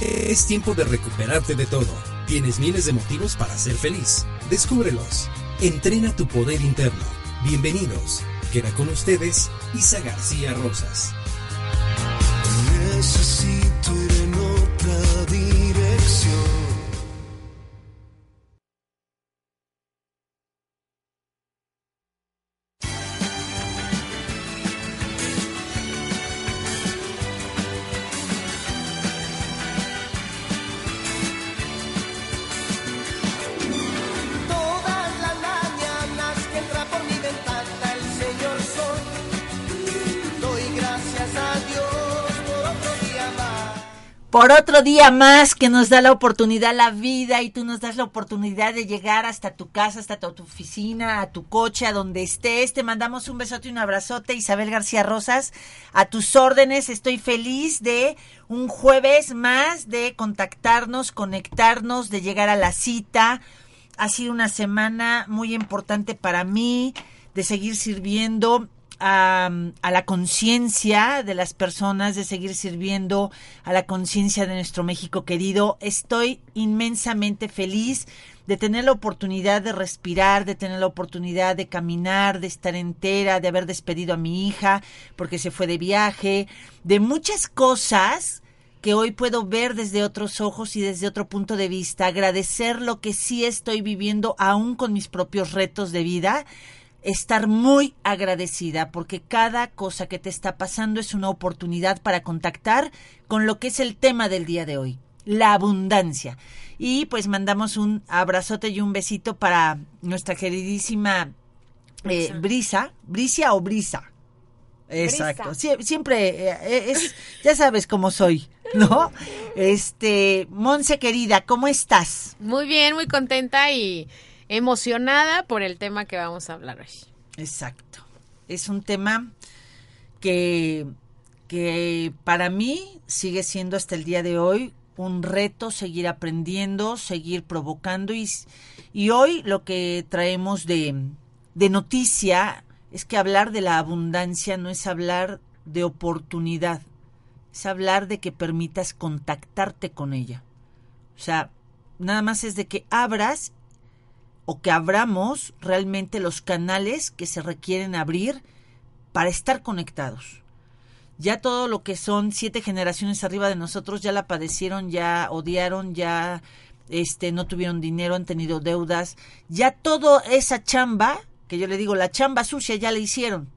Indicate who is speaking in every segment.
Speaker 1: Es tiempo de recuperarte de todo. Tienes miles de motivos para ser feliz. Descúbrelos. Entrena tu poder interno. Bienvenidos. Queda con ustedes Isa García Rosas.
Speaker 2: Otro día más
Speaker 3: que nos da la oportunidad la vida y tú nos das la oportunidad de llegar hasta tu casa, hasta tu, oficina, a tu coche, a donde estés. Te mandamos un besote y un abrazote, Isabel García Rosas. A tus órdenes, estoy feliz de un jueves más de contactarnos, conectarnos, de llegar a la cita. Ha sido una semana muy importante para mí, de seguir sirviendo a, la conciencia de las personas, de seguir sirviendo a la conciencia de nuestro México querido. Estoy inmensamente feliz de tener la oportunidad de respirar, de tener la oportunidad de caminar, de estar entera, de haber despedido a mi hija porque se fue de viaje, de muchas cosas que hoy puedo ver desde otros ojos y desde otro punto de vista, agradecer lo que sí estoy viviendo aún con mis propios retos de vida, estar muy agradecida porque cada cosa que te está pasando es una oportunidad para contactar con lo que es el tema del día de hoy, la abundancia. Y pues mandamos un abrazote y un besito para nuestra queridísima eh, Brisa, Bricia o Brisa. Exacto. Sie- siempre eh, es, ya sabes cómo soy, ¿no? Este, Monse querida, ¿cómo estás?
Speaker 4: Muy bien, muy contenta y emocionada por el tema que vamos a hablar hoy.
Speaker 3: Exacto. Es un tema que, que para mí sigue siendo hasta el día de hoy un reto seguir aprendiendo, seguir provocando y, y hoy lo que traemos de, de noticia es que hablar de la abundancia no es hablar de oportunidad, es hablar de que permitas contactarte con ella. O sea, nada más es de que abras o que abramos realmente los canales que se requieren abrir para estar conectados. Ya todo lo que son siete generaciones arriba de nosotros ya la padecieron, ya odiaron, ya este no tuvieron dinero, han tenido deudas, ya toda esa chamba, que yo le digo la chamba sucia ya la hicieron.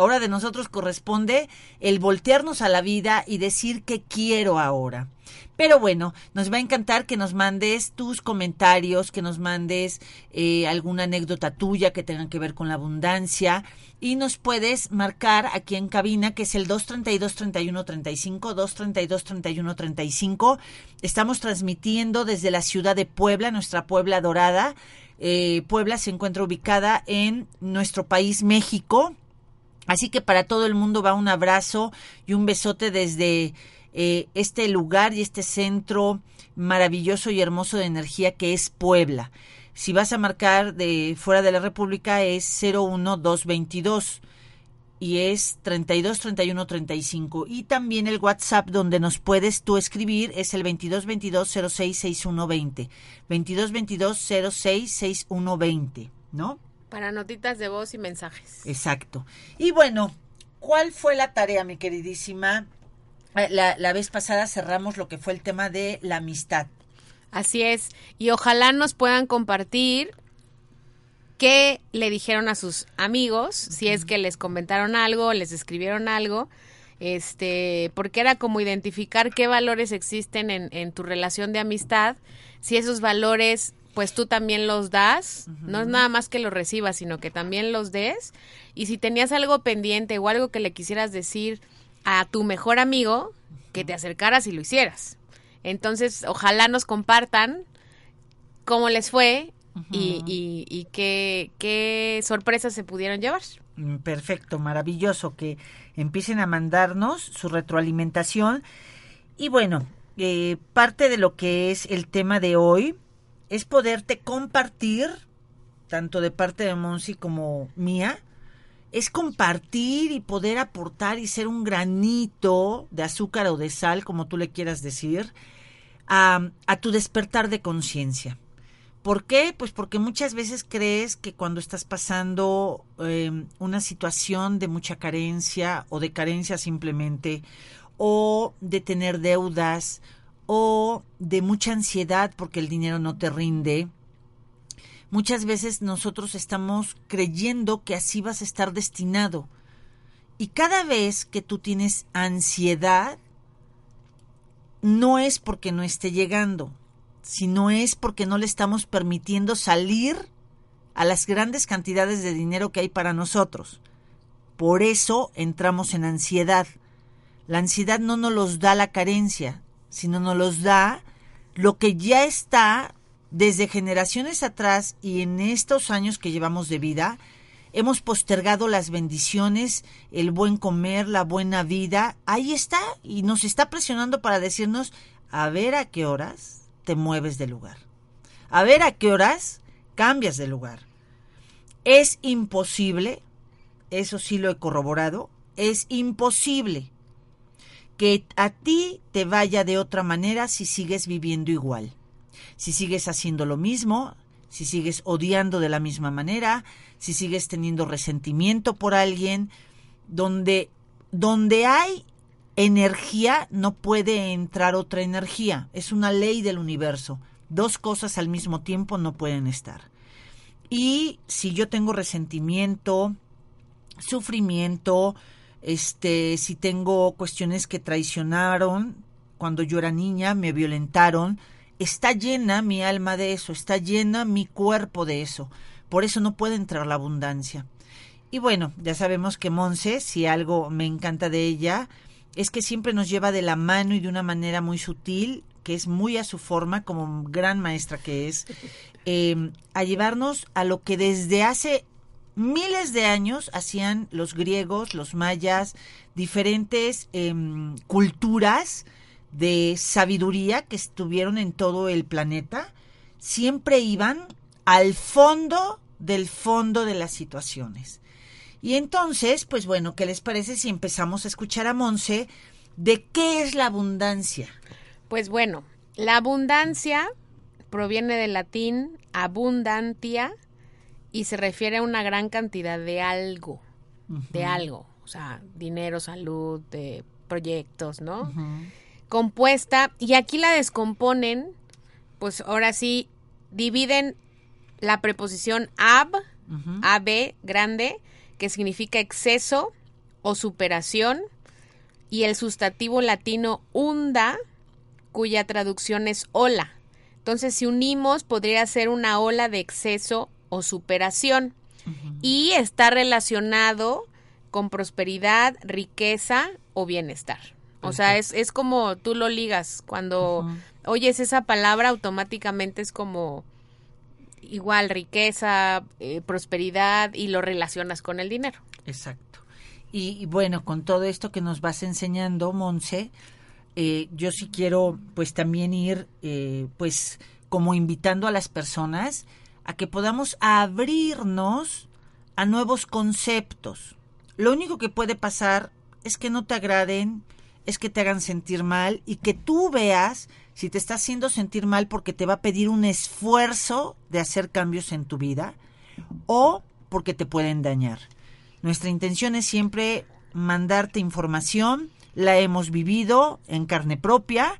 Speaker 3: Ahora de nosotros corresponde el voltearnos a la vida y decir qué quiero ahora. Pero bueno, nos va a encantar que nos mandes tus comentarios, que nos mandes eh, alguna anécdota tuya que tenga que ver con la abundancia y nos puedes marcar aquí en cabina que es el 232 31 35 232 31 35. Estamos transmitiendo desde la ciudad de Puebla, nuestra Puebla dorada. Eh, Puebla se encuentra ubicada en nuestro país México. Así que para todo el mundo va un abrazo y un besote desde eh, este lugar y este centro maravilloso y hermoso de energía que es Puebla. Si vas a marcar de fuera de la República es 01222 y es 32 31 35 y también el WhatsApp donde nos puedes tú escribir es el 22 22 06 6120 22 22 06 6120 ¿no?
Speaker 4: Para notitas de voz y mensajes.
Speaker 3: Exacto. Y bueno, ¿cuál fue la tarea, mi queridísima? Eh, La, la vez pasada cerramos lo que fue el tema de la amistad.
Speaker 4: Así es. Y ojalá nos puedan compartir qué le dijeron a sus amigos, si es que les comentaron algo, les escribieron algo, este, porque era como identificar qué valores existen en, en tu relación de amistad, si esos valores pues tú también los das, no es nada más que los recibas, sino que también los des, y si tenías algo pendiente o algo que le quisieras decir a tu mejor amigo, que te acercaras y lo hicieras. Entonces, ojalá nos compartan cómo les fue y, y, y qué, qué sorpresas se pudieron llevar.
Speaker 3: Mm, Perfecto, maravilloso que empiecen a mandarnos su retroalimentación. Y bueno, eh, parte de lo que es el tema de hoy es poderte compartir, tanto de parte de Monsi como mía, es compartir y poder aportar y ser un granito de azúcar o de sal, como tú le quieras decir, a, a tu despertar de conciencia. ¿Por qué? Pues porque muchas veces crees que cuando estás pasando eh, una situación de mucha carencia o de carencia simplemente, o de tener deudas, o de mucha ansiedad porque el dinero no te rinde, muchas veces nosotros estamos creyendo que así vas a estar destinado. Y cada vez que tú tienes ansiedad, no es porque no esté llegando, sino es porque no le estamos permitiendo salir a las grandes cantidades de dinero que hay para nosotros. Por eso entramos en ansiedad. La ansiedad no nos los da la carencia, sino nos los da lo que ya está desde generaciones atrás y en estos años que llevamos de vida, hemos postergado las bendiciones, el buen comer, la buena vida. Ahí está y nos está presionando para decirnos a ver a qué horas te mueves de lugar. A ver a qué horas cambias de lugar. Es imposible, eso sí lo he corroborado, es imposible que a ti te vaya de otra manera si sigues viviendo igual. Si sigues haciendo lo mismo, si sigues odiando de la misma manera, si sigues teniendo resentimiento por alguien, donde, donde hay energía no puede entrar otra energía. Es una ley del universo. Dos cosas al mismo tiempo no pueden estar. Y si yo tengo resentimiento, sufrimiento, este, si tengo cuestiones que traicionaron cuando yo era niña, me violentaron, está llena mi alma de eso, está llena mi cuerpo de eso. Por eso no puede entrar la abundancia. Y bueno, ya sabemos que Monse, si algo me encanta de ella, es que siempre nos lleva de la mano y de una manera muy sutil, que es muy a su forma, como gran maestra que es, eh, a llevarnos a lo que desde hace miles de años hacían los griegos, los mayas, diferentes em, culturas de sabiduría que estuvieron en todo el planeta, siempre iban al fondo del fondo de las situaciones. Y entonces, pues bueno, ¿qué les parece si empezamos a escuchar a Monse de qué es la abundancia?
Speaker 4: Pues bueno, la abundancia proviene del latín abundantia y se refiere a una gran cantidad de algo, de algo, o sea, dinero, salud, de proyectos, ¿no? Compuesta, y aquí la descomponen, pues ahora sí, dividen la preposición ab, ab, grande, que significa exceso o superación, y el sustantivo latino unda, cuya traducción es ola. Entonces, si unimos, podría ser una ola de exceso o superación. Y está relacionado con prosperidad, riqueza o bienestar. O sea, es, es como tú lo ligas. Cuando oyes esa palabra, automáticamente es como igual riqueza, eh, prosperidad y lo relacionas con el dinero.
Speaker 3: Exacto. Y, y bueno, con todo esto que nos vas enseñando, Monse, eh, yo sí quiero pues también ir eh, pues como invitando a las personas a que podamos abrirnos a nuevos conceptos. Lo único que puede pasar es que no te agraden, es que te hagan sentir mal y que tú veas si te está haciendo sentir mal porque te va a pedir un esfuerzo de hacer cambios en tu vida o porque te pueden dañar. Nuestra intención es siempre mandarte información, la hemos vivido en carne propia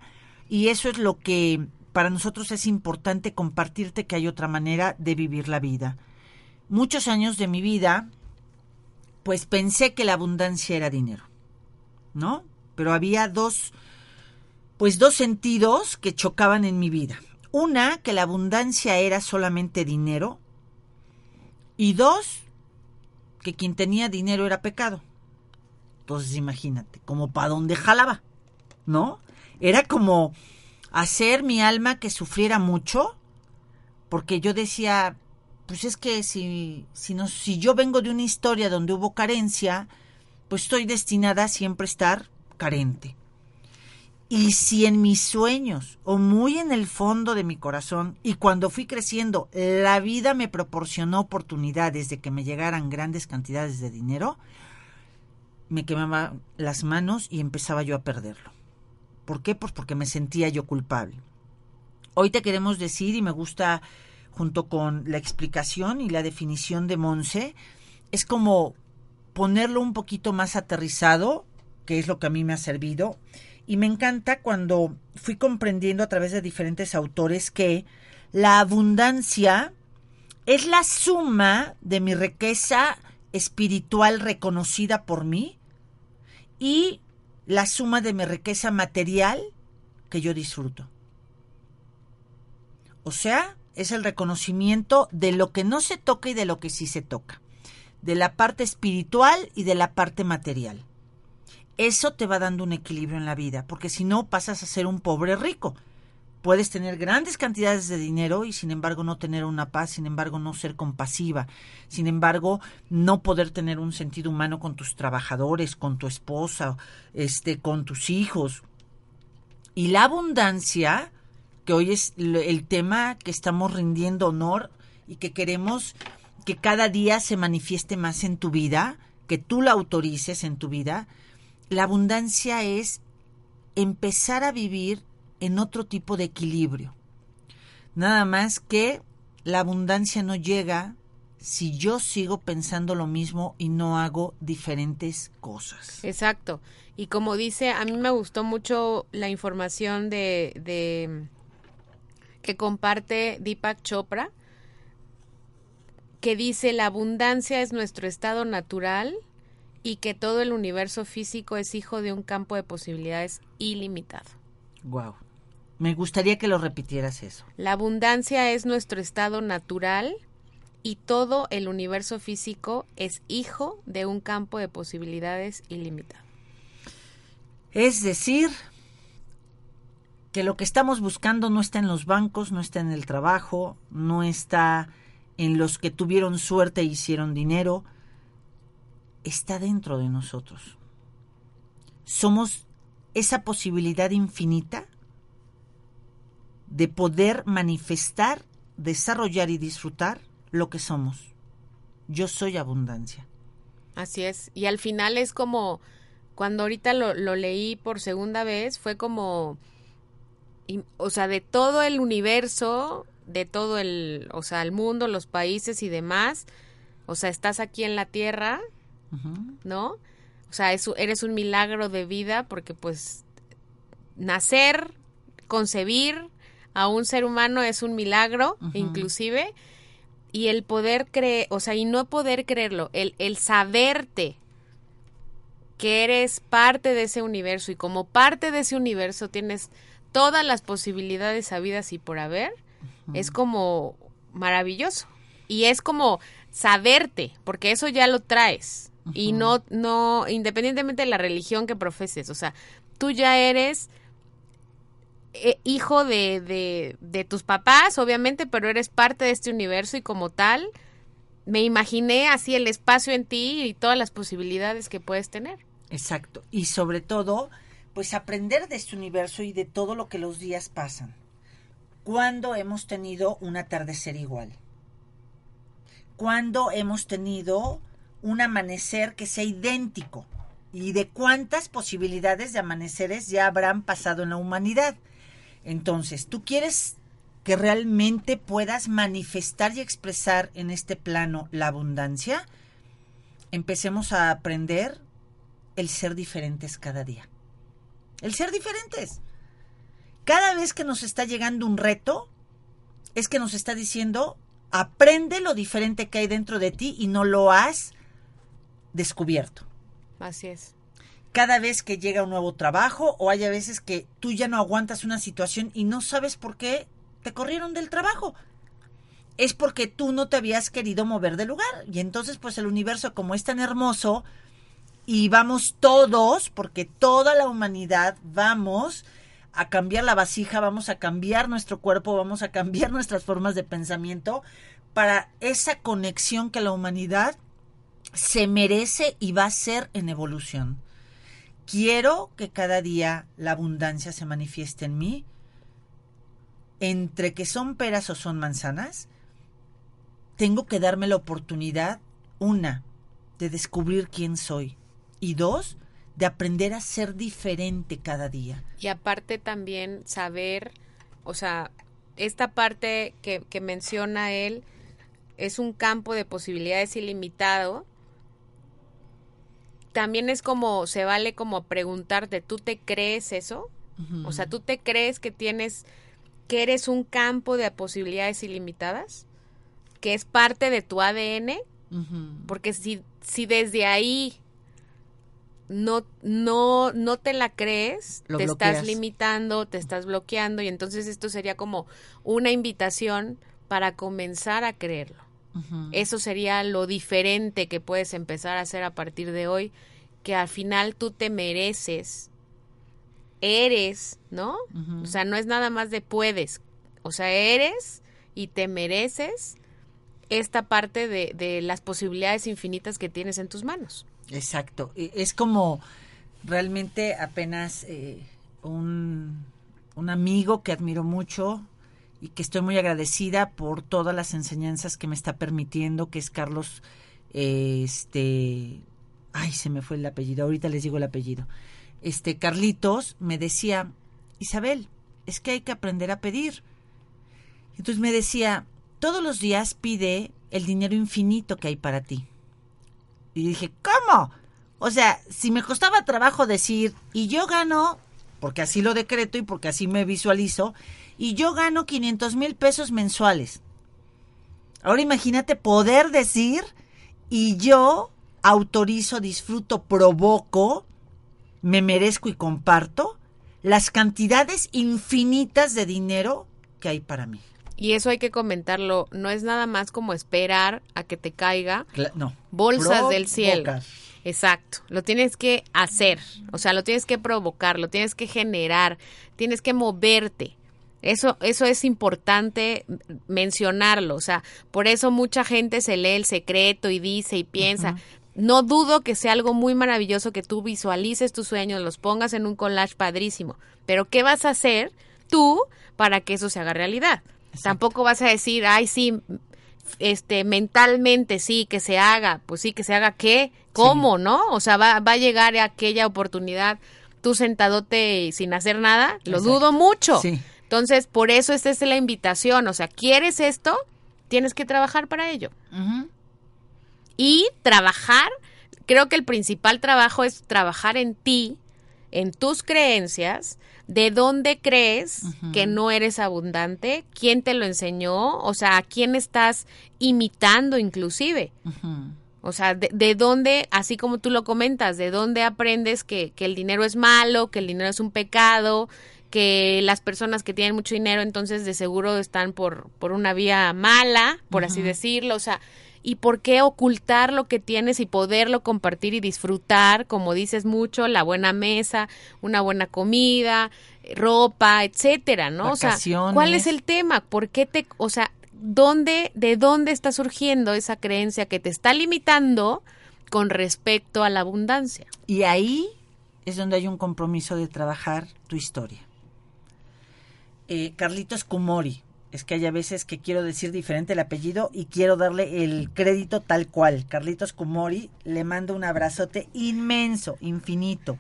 Speaker 3: y eso es lo que para nosotros es importante compartirte que hay otra manera de vivir la vida. Muchos años de mi vida, pues pensé que la abundancia era dinero, ¿no? Pero había dos pues dos sentidos que chocaban en mi vida. Una, que la abundancia era solamente dinero. Y dos, que quien tenía dinero era pecado. Entonces imagínate, como para donde jalaba, ¿no? Era como hacer mi alma que sufriera mucho, porque yo decía, pues es que si, si, no, si yo vengo de una historia donde hubo carencia, pues estoy destinada a siempre estar carente. Y si en mis sueños o muy en el fondo de mi corazón y cuando fui creciendo la vida me proporcionó oportunidades de que me llegaran grandes cantidades de dinero, me quemaba las manos y empezaba yo a perderlo. ¿Por qué? Pues porque me sentía yo culpable. Hoy te queremos decir, y me gusta junto con la explicación y la definición de Monse, es como ponerlo un poquito más aterrizado, que es lo que a mí me ha servido. Y me encanta cuando fui comprendiendo a través de diferentes autores que la abundancia es la suma de mi riqueza espiritual reconocida por mí y la suma de mi riqueza material que yo disfruto. O sea, es el reconocimiento de lo que no se toca y de lo que sí se toca, de la parte espiritual y de la parte material. Eso te va dando un equilibrio en la vida, porque si no pasas a ser un pobre rico. Puedes tener grandes cantidades de dinero y sin embargo no tener una paz, sin embargo no ser compasiva, sin embargo no poder tener un sentido humano con tus trabajadores, con tu esposa, este, con tus hijos. Y la abundancia, que hoy es el tema que estamos rindiendo honor y que queremos que cada día se manifieste más en tu vida, que tú la autorices en tu vida, la abundancia es empezar a vivir en otro tipo de equilibrio. Nada más que la abundancia no llega si yo sigo pensando lo mismo y no hago diferentes cosas.
Speaker 4: Exacto. Y como dice, a mí me gustó mucho la información de, de que comparte Deepak Chopra, que dice la abundancia es nuestro estado natural y que todo el universo físico es hijo de un campo de posibilidades ilimitado.
Speaker 3: Wow. Me gustaría que lo repitieras eso.
Speaker 4: La abundancia es nuestro estado natural y todo el universo físico es hijo de un campo de posibilidades ilimitado.
Speaker 3: Es decir, que lo que estamos buscando no está en los bancos, no está en el trabajo, no está en los que tuvieron suerte e hicieron dinero, está dentro de nosotros. Somos esa posibilidad infinita de poder manifestar, desarrollar y disfrutar lo que somos. Yo soy abundancia.
Speaker 4: Así es. Y al final es como, cuando ahorita lo, lo leí por segunda vez, fue como, y- o sea, de todo el universo, de todo el, o sea, el mundo, los países y demás, o sea, estás aquí en la Tierra. ¿no? O sea, es- eres un milagro de vida porque pues nacer, concebir a un ser humano es un milagro, inclusive, y el poder creer, o sea, y no poder creerlo, el, el saberte que eres parte de ese universo y como parte de ese universo tienes todas las posibilidades habidas y por haber, es como maravilloso. Y es como saberte, porque eso ya lo traes. Y no, no, independientemente de la religión que profeses, o sea, tú ya eres eh, hijo de, de, de tus papás, obviamente, pero eres parte de este universo y como tal, me imaginé así el espacio en ti y todas las posibilidades que puedes tener.
Speaker 3: Exacto. Y sobre todo, pues aprender de este universo y de todo lo que los días pasan. ¿Cuándo hemos tenido un atardecer igual? ¿Cuándo hemos tenido un amanecer que sea idéntico? ¿Y de cuántas posibilidades de amaneceres ya habrán pasado en la humanidad? Entonces, ¿tú quieres que realmente puedas manifestar y expresar en este plano la abundancia? Empecemos a aprender el ser diferentes cada día. El ser diferentes. Cada vez que nos está llegando un reto, es que nos está diciendo, aprende lo diferente que hay dentro de ti y no lo has descubierto.
Speaker 4: Así es.
Speaker 3: Cada vez que llega un nuevo trabajo o haya veces que tú ya no aguantas una situación y no sabes por qué te corrieron del trabajo. Es porque tú no te habías querido mover de lugar. Y entonces pues el universo como es tan hermoso y vamos todos, porque toda la humanidad vamos a cambiar la vasija, vamos a cambiar nuestro cuerpo, vamos a cambiar nuestras formas de pensamiento para esa conexión que la humanidad se merece y va a ser en evolución. Quiero que cada día la abundancia se manifieste en mí, entre que son peras o son manzanas, tengo que darme la oportunidad, una, de descubrir quién soy y dos, de aprender a ser diferente cada día.
Speaker 4: Y aparte también saber, o sea, esta parte que, que menciona él es un campo de posibilidades ilimitado. También es como, se vale como preguntarte, ¿tú te crees eso? O sea, ¿tú te crees que tienes, que eres un campo de posibilidades ilimitadas? ¿Que es parte de tu ADN? Porque si, si desde ahí no, no, no te la crees,
Speaker 3: Lo
Speaker 4: te
Speaker 3: bloqueas.
Speaker 4: estás limitando, te estás bloqueando, y entonces esto sería como una invitación para comenzar a creerlo. Eso sería lo diferente que puedes empezar a hacer a partir de hoy, que al final tú te mereces, eres, ¿no? O sea, no es nada más de puedes, o sea, eres y te mereces esta parte de, de las posibilidades infinitas que tienes en tus manos.
Speaker 3: Exacto. E- Es como realmente apenas eh, un, un amigo que admiro mucho y que estoy muy agradecida por todas las enseñanzas que me está permitiendo, que es Carlos, este, ay, se me fue el apellido, ahorita les digo el apellido. Este, Carlitos me decía, Isabel, es que hay que aprender a pedir. Entonces me decía, todos los días pide el dinero infinito que hay para ti. Y dije, ¿cómo? O sea, si me costaba trabajo decir, y yo gano, porque así lo decreto y porque así me visualizo, y yo gano 500 mil pesos mensuales. Ahora imagínate poder decir, y yo autorizo, disfruto, provoco, me merezco y comparto las cantidades infinitas de dinero que hay para mí.
Speaker 4: Y eso hay que comentarlo, no es nada más como esperar a que te caiga
Speaker 3: Cla- no.
Speaker 4: bolsas del cielo. Exacto, lo tienes que hacer, o sea, lo tienes que provocar, lo tienes que generar, tienes que moverte. Eso, eso es importante mencionarlo, o sea, por eso mucha gente se lee el secreto y dice y piensa. No dudo que sea algo muy maravilloso que tú visualices tus sueños, los pongas en un collage padrísimo, pero ¿qué vas a hacer tú para que eso se haga realidad? Tampoco vas a decir, ay, sí, este, mentalmente sí, que se haga, pues sí, que se haga qué, cómo, ¿no? O sea, va, va a llegar aquella oportunidad, tú sentadote y sin hacer nada, lo
Speaker 3: Exacto.
Speaker 4: dudo mucho.
Speaker 3: Sí.
Speaker 4: Entonces, por eso esta es la invitación, o sea, ¿quieres esto? Tienes que trabajar para ello. Y trabajar, creo que el principal trabajo es trabajar en ti, en tus creencias, de dónde crees que no eres abundante, quién te lo enseñó, o sea, a quién estás imitando inclusive. O sea, de, de dónde, así como tú lo comentas, de dónde aprendes que, que el dinero es malo, que el dinero es un pecado, que las personas que tienen mucho dinero entonces de seguro están por, por una vía mala, por así decirlo. O sea, ¿y por qué ocultar lo que tienes y poderlo compartir y disfrutar, como dices mucho, la buena mesa, una buena comida, ropa, etcétera, ¿no? O sea, ¿cuál es el tema? ¿Por qué te, o sea, dónde, de dónde está surgiendo esa creencia que te está limitando con respecto a la abundancia?
Speaker 3: Y ahí es donde hay un compromiso de trabajar tu historia. Eh, Carlitos Kumori, es que hay a veces que quiero decir diferente el apellido y quiero darle el crédito tal cual. Carlitos Kumori, le mando un abrazote inmenso, infinito.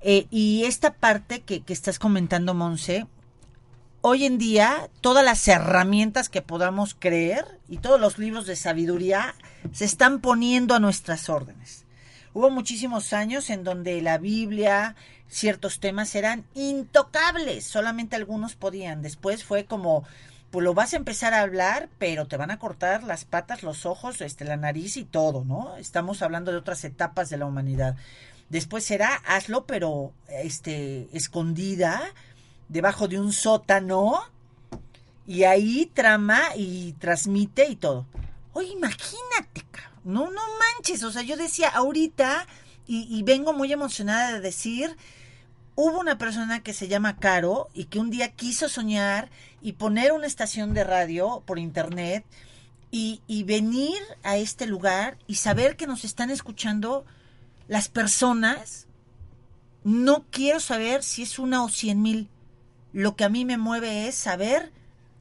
Speaker 3: Eh, y esta parte que, que estás comentando, Monse, hoy en día todas las herramientas que podamos creer y todos los libros de sabiduría se están poniendo a nuestras órdenes. Hubo muchísimos años en donde la Biblia, ciertos temas eran intocables, solamente algunos podían. Después fue como, pues lo vas a empezar a hablar, pero te van a cortar las patas, los ojos, este, la nariz y todo, ¿no? Estamos hablando de otras etapas de la humanidad. Después será, hazlo, pero este, escondida, debajo de un sótano, y ahí trama y transmite y todo. Oye, imagínate, cabrón. No, no manches. O sea, yo decía ahorita, y, vengo muy emocionada de decir, hubo una persona que se llama Caro y que un día quiso soñar y poner una estación de radio por internet y, y venir a este lugar y saber que nos están escuchando las personas. No quiero saber si es una o cien mil. Lo que a mí me mueve es saber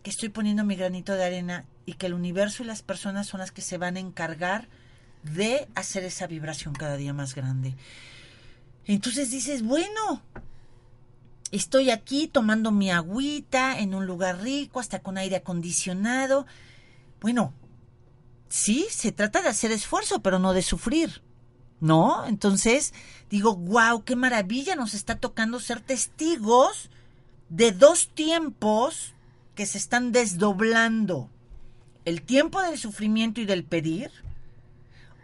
Speaker 3: que estoy poniendo mi granito de arena y que el universo y las personas son las que se van a encargar de hacer esa vibración cada día más grande. Entonces dices, bueno, estoy aquí tomando mi agüita en un lugar rico, hasta con aire acondicionado. Bueno, sí, se trata de hacer esfuerzo, pero no de sufrir. ¿No? Entonces, digo, wow, qué maravilla nos está tocando ser testigos de dos tiempos que se están desdoblando. El tiempo del sufrimiento y del pedir.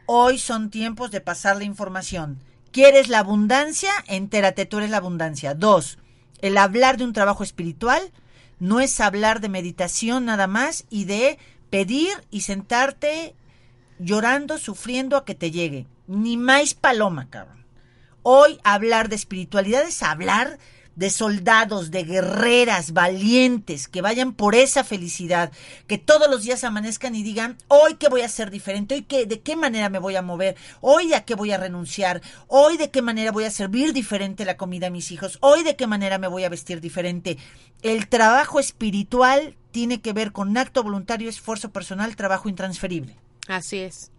Speaker 3: Hoy son tiempos de pasar la información. ¿Quieres la abundancia? Entérate, tú eres la abundancia. Dos, el hablar de un trabajo espiritual no es hablar de meditación nada más y de pedir y sentarte llorando, sufriendo a que te llegue. Ni más paloma, cabrón. Hoy hablar de espiritualidad es hablar de soldados, de guerreras valientes que vayan por esa felicidad, que todos los días amanezcan y digan, hoy qué voy a hacer diferente, hoy qué, de qué manera me voy a mover, hoy a qué voy a renunciar, hoy de qué manera voy a servir diferente la comida a mis hijos, hoy de qué manera me voy a vestir diferente. El trabajo espiritual tiene que ver con acto voluntario, esfuerzo personal, trabajo intransferible.
Speaker 4: Así es.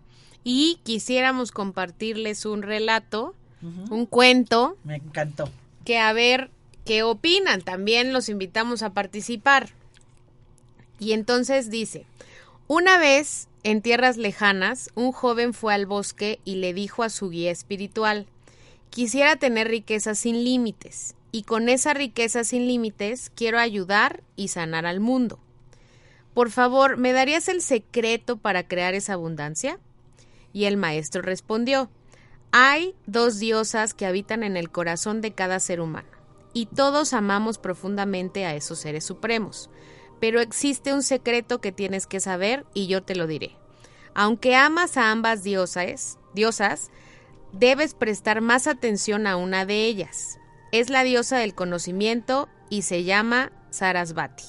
Speaker 4: Y quisiéramos compartirles un relato, un cuento,
Speaker 3: Me encantó.
Speaker 4: que a ver qué opinan. También los invitamos a participar. Y entonces dice, una vez en tierras lejanas, un joven fue al bosque y le dijo a su guía espiritual, quisiera tener riqueza sin límites, y con esa riqueza sin límites quiero ayudar y sanar al mundo. Por favor, ¿me darías el secreto para crear esa abundancia? Y el maestro respondió, hay dos diosas que habitan en el corazón de cada ser humano, y todos amamos profundamente a esos seres supremos. Pero existe un secreto que tienes que saber y yo te lo diré. Aunque amas a ambas diosas, diosas, debes prestar más atención a una de ellas. Es la diosa del conocimiento y se llama Sarasvati.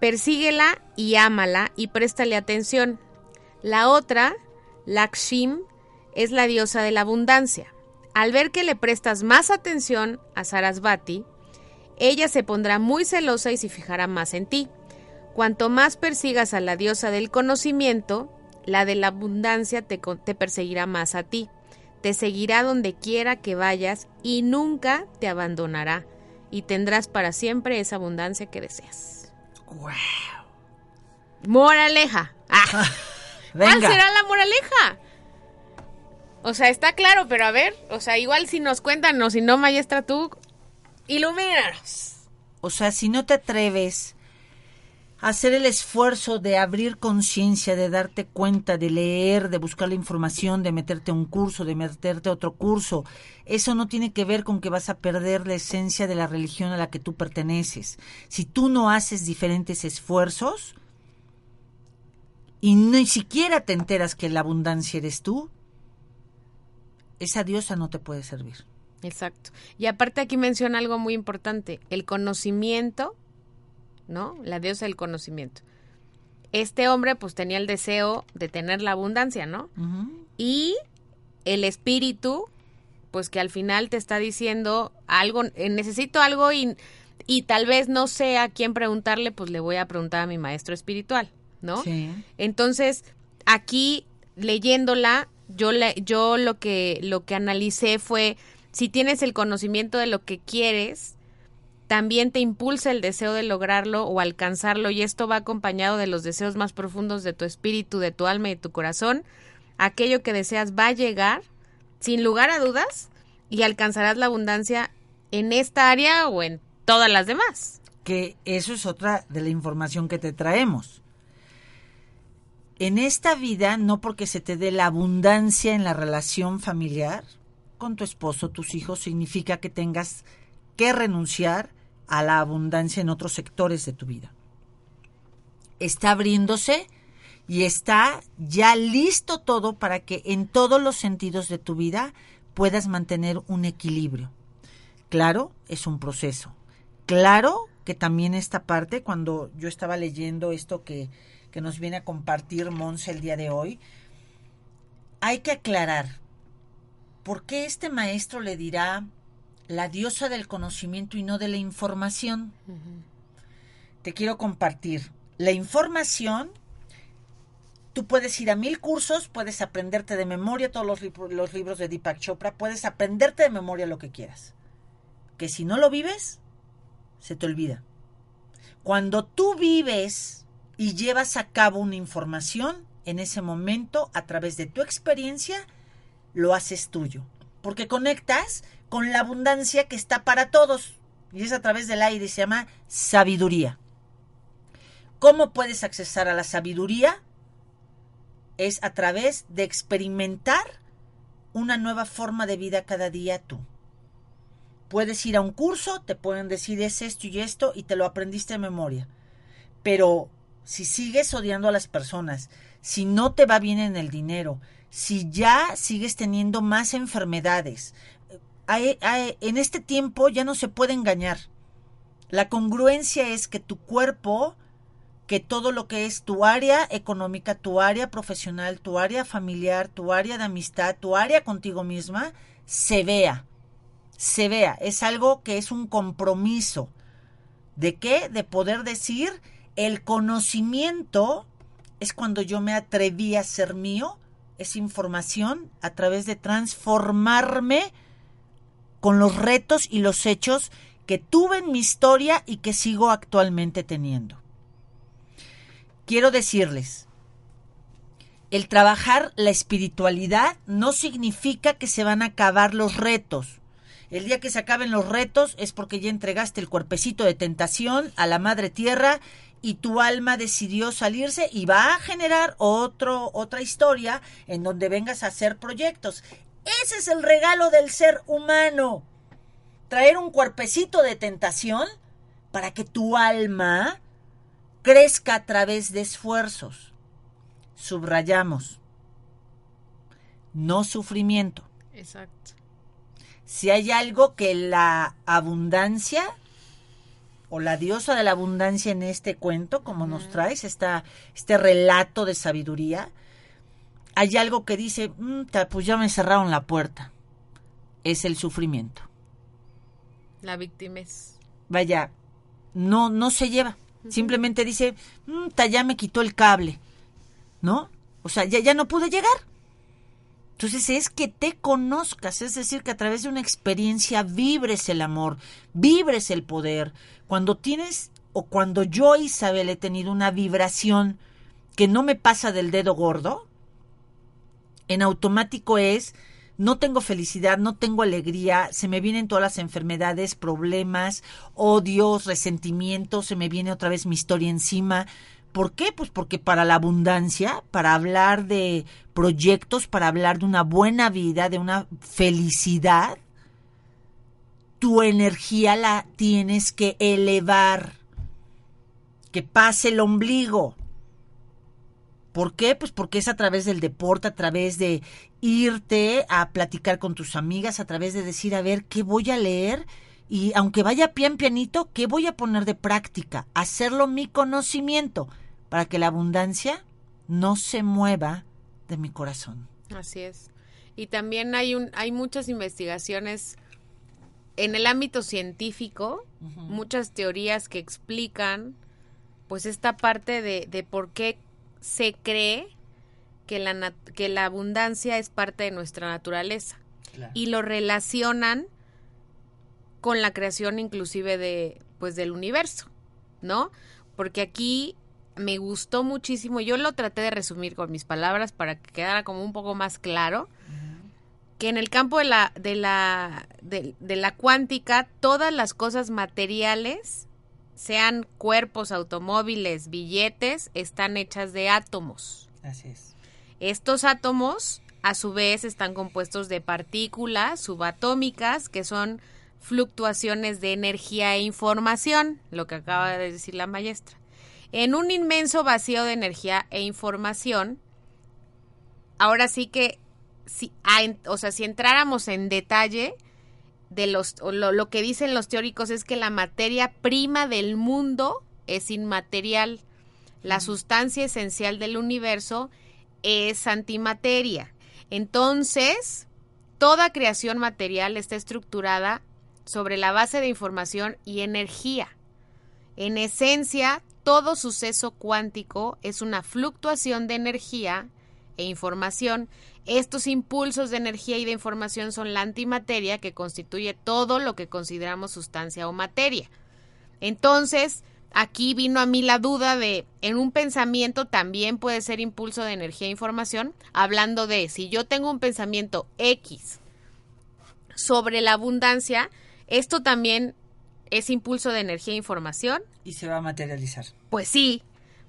Speaker 4: Persíguela y ámala y préstale atención. La otra, Lakshim, es la diosa de la abundancia. Al ver que le prestas más atención a Sarasvati, ella se pondrá muy celosa y se fijará más en ti. Cuanto más persigas a la diosa del conocimiento, la de la abundancia te, perseguirá más a ti. Te seguirá donde quiera que vayas y nunca te abandonará. Y tendrás para siempre esa abundancia que deseas.
Speaker 3: Wow.
Speaker 4: Moraleja. Ah, ¿Cuál será la moraleja? O sea, está claro, pero a ver, o sea, igual si nos cuentan o si no, maestra, tú, ilumínanos.
Speaker 3: O sea, si no te atreves a hacer el esfuerzo de abrir conciencia, de darte cuenta, de leer, de buscar la información, de meterte a un curso, de meterte a otro curso, eso no tiene que ver con que vas a perder la esencia de la religión a la que tú perteneces. Si tú no haces diferentes esfuerzos y ni siquiera te enteras que la abundancia eres tú, esa diosa no te puede servir.
Speaker 4: Exacto. Y aparte aquí menciona algo muy importante, el conocimiento, ¿no? La diosa del conocimiento. Este hombre pues tenía el deseo de tener la abundancia, ¿no? Y el espíritu, pues que al final te está diciendo algo, eh, necesito algo y, y tal vez no sé a quién preguntarle, pues le voy a preguntar a mi maestro espiritual, ¿no?
Speaker 3: Sí.
Speaker 4: Entonces, aquí leyéndola, yo yo lo que lo que analicé fue si tienes el conocimiento de lo que quieres, también te impulsa el deseo de lograrlo o alcanzarlo y esto va acompañado de los deseos más profundos de tu espíritu, de tu alma y de tu corazón. Aquello que deseas va a llegar sin lugar a dudas y alcanzarás la abundancia en esta área o en todas las demás.
Speaker 3: que eso es otra de la información que te traemos. En esta vida, no porque se te dé la abundancia en la relación familiar con tu esposo, tus hijos, significa que tengas que renunciar a la abundancia en otros sectores de tu vida. Está abriéndose y está ya listo todo para que en todos los sentidos de tu vida puedas mantener un equilibrio. Claro, es un proceso. Claro que también esta parte, cuando yo estaba leyendo esto que, que nos viene a compartir Monse el día de hoy, hay que aclarar por qué este maestro le dirá la diosa del conocimiento y no de la información. Te quiero compartir. La información, tú puedes ir a mil cursos, puedes aprenderte de memoria todos los, libros- los libros de Deepak Chopra, puedes aprenderte de memoria lo que quieras. que si no lo vives, se te olvida. Cuando tú vives y llevas a cabo una información, en ese momento, a través de tu experiencia, lo haces tuyo. Porque conectas con la abundancia que está para todos. Y es a través del aire, se llama sabiduría. ¿Cómo puedes accesar a la sabiduría? Es a través de experimentar una nueva forma de vida cada día tú. Puedes ir a un curso, te pueden decir es esto y esto y te lo aprendiste de memoria. Pero si sigues odiando a las personas, si no te va bien en el dinero, si ya sigues teniendo más enfermedades, en este tiempo ya no se puede engañar. La congruencia es que tu cuerpo, que todo lo que es tu área económica, tu área profesional, tu área familiar, tu área de amistad, tu área contigo misma, se vea. Se vea. Es algo que es un compromiso. ¿De qué? De poder decir, el conocimiento es cuando yo me atreví a ser mío, esa información a través de transformarme con los retos y los hechos que tuve en mi historia y que sigo actualmente teniendo. Quiero decirles, el trabajar la espiritualidad no significa que se van a acabar los retos. El día que se acaben los retos es porque ya entregaste el cuerpecito de tentación a la madre tierra y tu alma decidió salirse y va a generar otro, otra historia en donde vengas a hacer proyectos. Ese es el regalo del ser humano. Traer un cuerpecito de tentación para que tu alma crezca a través de esfuerzos. Subrayamos. No sufrimiento.
Speaker 4: Exacto.
Speaker 3: Si hay algo que la abundancia o la diosa de la abundancia en este cuento, como nos traes, esta, este relato de sabiduría, hay algo que dice, "Mm, pues ya me cerraron la puerta. Es el sufrimiento.
Speaker 4: La víctima es.
Speaker 3: Vaya, no, no se lleva. Simplemente dice, "Mm, ya me quitó el cable. ¿No? O sea, ya, ya no pude llegar. Entonces es que te conozcas, es decir, que a través de una experiencia vibres el amor, vibres el poder. Cuando tienes, o cuando yo, Isabel, he tenido una vibración que no me pasa del dedo gordo, en automático es, no tengo felicidad, no tengo alegría, se me vienen todas las enfermedades, problemas, odios, resentimientos, se me viene otra vez mi historia encima. ¿Por qué? Pues porque para la abundancia, para hablar de proyectos, para hablar de una buena vida, de una felicidad, tu energía la tienes que elevar. Que pase el ombligo. ¿Por qué? Pues porque es a través del deporte, a través de irte a platicar con tus amigas, a través de decir, a ver, ¿qué voy a leer? Y aunque vaya pian pianito, ¿qué voy a poner de práctica? Hacerlo mi conocimiento para que la abundancia no se mueva de mi corazón.
Speaker 4: Así es. Y también hay un, hay muchas investigaciones en el ámbito científico, muchas teorías que explican pues esta parte de, de por qué se cree que la, que la abundancia es parte de nuestra naturaleza. Y lo relacionan con la creación inclusive de pues del universo, ¿no? Porque aquí me gustó muchísimo, yo lo traté de resumir con mis palabras para que quedara como un poco más claro, que en el campo de la, de la, de, de la cuántica, todas las cosas materiales, sean cuerpos, automóviles, billetes, están hechas de átomos.
Speaker 3: Así es.
Speaker 4: Estos átomos, a su vez, están compuestos de partículas subatómicas, que son fluctuaciones de energía e información, lo que acaba de decir la maestra. En un inmenso vacío de energía e información, ahora sí que, si, a en- o sea, si entráramos en detalle de los, lo que dicen los teóricos es que la materia prima del mundo es inmaterial. La sustancia esencial del universo es antimateria. Entonces, toda creación material está estructurada sobre la base de información y energía. En esencia, todo suceso cuántico es una fluctuación de energía e información. Estos impulsos de energía y de información son la antimateria que constituye todo lo que consideramos sustancia o materia. Entonces, aquí vino a mí la duda de, en un pensamiento también puede ser impulso de energía e información, hablando de, si yo tengo un pensamiento X sobre la abundancia, esto también es impulso de energía e información.
Speaker 3: Y se va a materializar.
Speaker 4: Pues sí,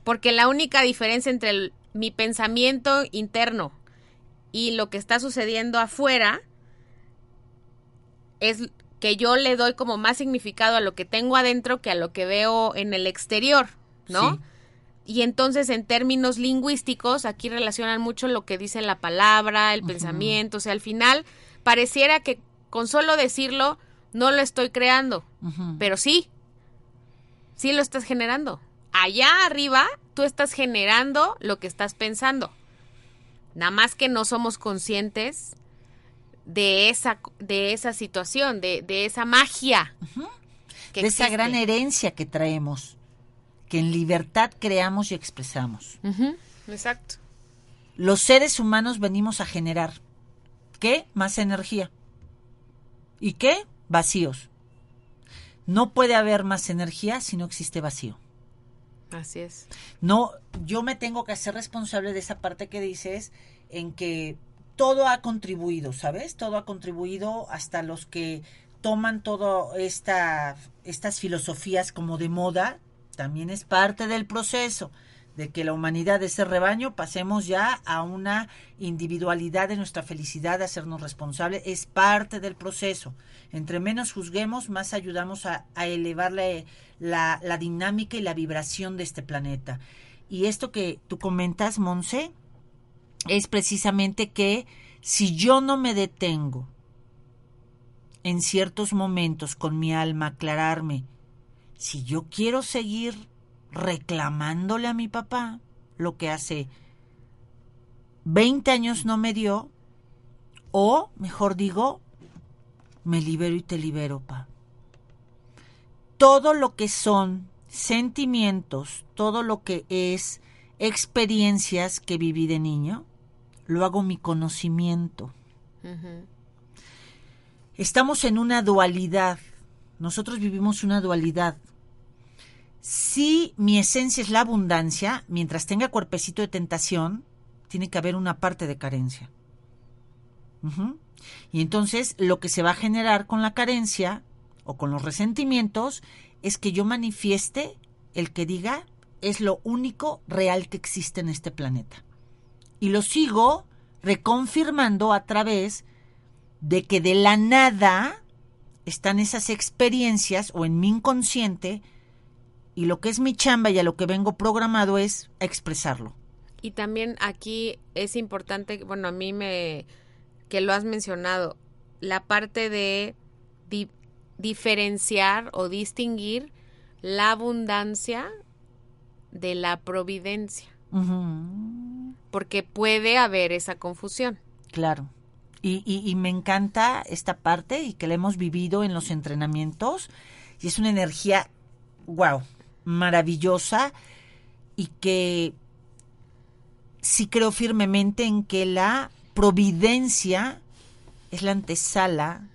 Speaker 4: porque la única diferencia entre el- mi pensamiento interno y lo que está sucediendo afuera es que yo le doy como más significado a lo que tengo adentro que a lo que veo en el exterior, ¿no?
Speaker 3: Sí.
Speaker 4: Y entonces en términos lingüísticos aquí relacionan mucho lo que dice la palabra, el pensamiento, o sea, al final pareciera que con solo decirlo no lo estoy creando, pero sí, sí lo estás generando. Allá arriba tú estás generando lo que estás pensando. Nada más que no somos conscientes de esa, de esa situación, de, de esa magia. que
Speaker 3: de esa gran herencia que traemos, que en libertad creamos y expresamos.
Speaker 4: Exacto.
Speaker 3: Los seres humanos venimos a generar. ¿Qué? Más energía. ¿Y qué? Vacíos. No puede haber más energía si no existe vacío.
Speaker 4: Así es.
Speaker 3: No, yo me tengo que hacer responsable de esa parte que dices en que todo ha contribuido, ¿sabes? Todo ha contribuido hasta los que toman todo esta estas filosofías como de moda, también es parte del proceso de que la humanidad de ese rebaño pasemos ya a una individualidad de nuestra felicidad, de hacernos responsables, es parte del proceso. Entre menos juzguemos, más ayudamos a, elevar la- la dinámica y la vibración de este planeta. Y esto que tú comentas, Monse, es precisamente que si yo no me detengo en ciertos momentos con mi alma, aclararme, si yo quiero seguir reclamándole a mi papá lo que hace 20 años no me dio, o mejor digo, me libero y te libero, pa. Todo lo que son sentimientos, todo lo que es experiencias que viví de niño, lo hago mi conocimiento. Estamos en una dualidad. Nosotros vivimos una dualidad. Si mi esencia es la abundancia, mientras tenga cuerpecito de tentación, tiene que haber una parte de carencia. Y entonces lo que se va a generar con la carencia o con los resentimientos es que yo manifieste el que diga es lo único real que existe en este planeta. Y lo sigo reconfirmando a través de que de la nada están esas experiencias o en mi inconsciente y lo que es mi chamba y a lo que vengo programado es expresarlo.
Speaker 4: Y también aquí es importante, bueno, a mí me, que lo has mencionado, la parte de di- diferenciar o distinguir la abundancia de la providencia, porque puede haber esa confusión.
Speaker 3: Claro. Y, y- y me encanta esta parte y que la hemos vivido en los entrenamientos. Y es una energía, wow, maravillosa y que sí creo firmemente en que la providencia es la antesala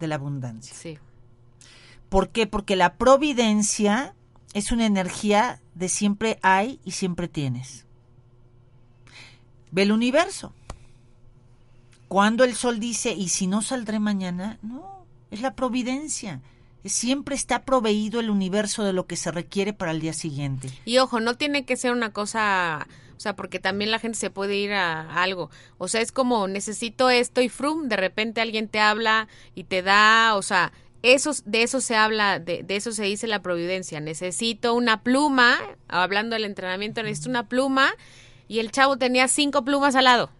Speaker 3: de la abundancia.
Speaker 4: Sí.
Speaker 3: ¿Por qué? Porque la providencia es una energía de siempre hay y siempre tienes. Ve el universo. Cuando el sol dice, ¿y si no saldré mañana? No, es la providencia. Siempre está proveído el universo de lo que se requiere para el día siguiente.
Speaker 4: Y ojo, no tiene que ser una cosa, o sea, porque también la gente se puede ir a algo. O sea, es como necesito esto y frum, de repente alguien te habla y te da, o sea, eso, de eso se habla, de, de eso se dice la providencia. Necesito una pluma, hablando del entrenamiento, necesito una pluma y el chavo tenía cinco plumas al lado.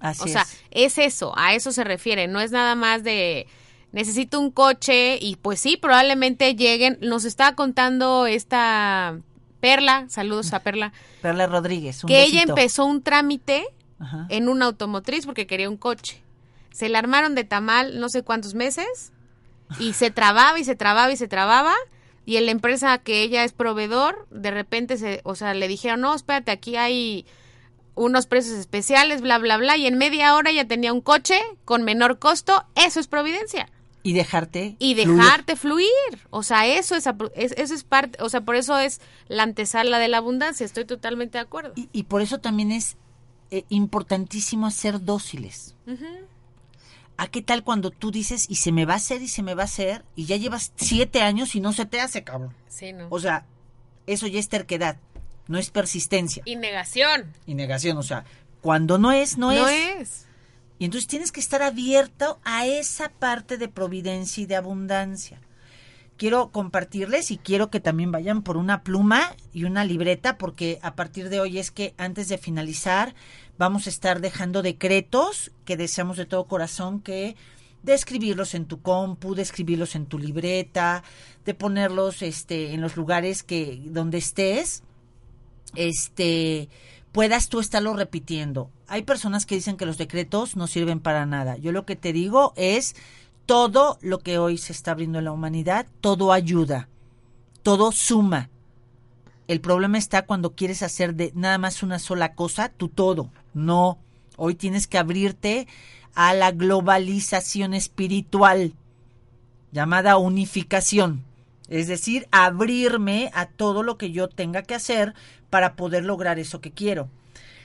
Speaker 3: Así
Speaker 4: O sea,
Speaker 3: es.
Speaker 4: es eso, a eso se refiere, no es nada más de necesito un coche y pues sí, probablemente lleguen. Nos estaba contando esta Perla, saludos a Perla,
Speaker 3: Perla Rodríguez, un
Speaker 4: que ella empezó un trámite
Speaker 3: Ajá.
Speaker 4: en una automotriz porque quería un coche. Se la armaron de tamal no sé cuántos meses y se trababa y se trababa y se trababa y en la empresa que ella es proveedor, de repente se, o sea, le dijeron, "No, espérate, aquí hay unos precios especiales, bla, bla, bla, y en media hora ya tenía un coche con menor costo, eso es providencia.
Speaker 3: Y dejarte.
Speaker 4: Y dejarte fluir. O sea, eso es, eso es parte, o sea, por eso es la antesala de la abundancia, estoy totalmente de acuerdo.
Speaker 3: Y, y por eso también es eh, importantísimo ser dóciles. ¿A qué tal cuando tú dices, y se me va a hacer, y se me va a hacer, y ya llevas siete años y no se te hace, cabrón?
Speaker 4: Sí, ¿no?
Speaker 3: O sea, eso ya es terquedad, no es persistencia
Speaker 4: y negación.
Speaker 3: y negación. O sea, cuando no es, no,
Speaker 4: No,
Speaker 3: es.
Speaker 4: es.
Speaker 3: Y entonces tienes que estar abierto a esa parte de providencia y de abundancia. Quiero compartirles y quiero que también vayan por una pluma y una libreta porque a partir de hoy es que antes de finalizar vamos a estar dejando decretos que deseamos de todo corazón que de escribirlos en tu compu, de escribirlos en tu libreta, de ponerlos este en los lugares que donde estés este puedas tú estarlo repitiendo. Hay personas que dicen que los decretos no sirven para nada. Yo lo que te digo es todo lo que hoy se está abriendo en la humanidad, todo ayuda, todo suma. El problema está cuando quieres hacer de nada más una sola cosa, tu todo. No, hoy tienes que abrirte a la globalización espiritual, llamada unificación. Es decir, abrirme a todo lo que yo tenga que hacer para poder lograr eso que quiero.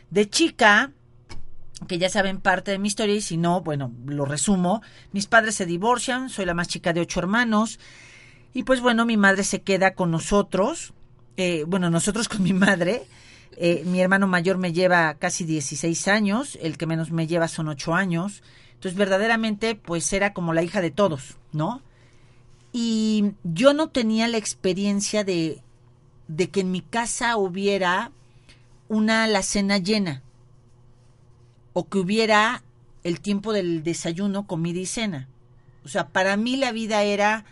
Speaker 3: De chica, que ya saben parte de mi historia y si no, bueno, lo resumo. Mis padres se divorcian, soy la más chica de ocho hermanos y pues bueno, mi madre se queda con nosotros, eh, bueno, nosotros con mi madre. Eh, mi hermano mayor me lleva casi 16 años, el que menos me lleva son 8 años. Entonces, verdaderamente, pues era como la hija de todos, ¿no? Y yo no tenía la experiencia de, de que en mi casa hubiera una alacena llena o que hubiera el tiempo del desayuno, comida y cena. O sea, para mí la vida era,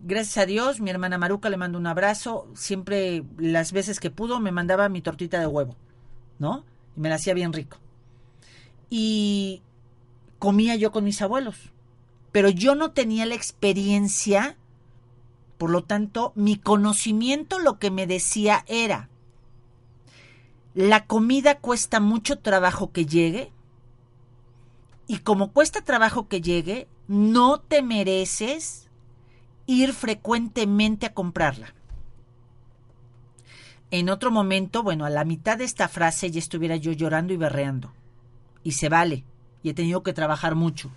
Speaker 3: gracias a Dios, mi hermana Maruca le mando un abrazo, siempre las veces que pudo me mandaba mi tortita de huevo, ¿no? Y me la hacía bien rico. Y comía yo con mis abuelos, pero yo no tenía la experiencia, por lo tanto, mi conocimiento lo que me decía era, la comida cuesta mucho trabajo que llegue y como cuesta trabajo que llegue, no te mereces ir frecuentemente a comprarla. En otro momento, bueno, a la mitad de esta frase ya estuviera yo llorando y berreando. Y se vale. Y he tenido que trabajar mucho.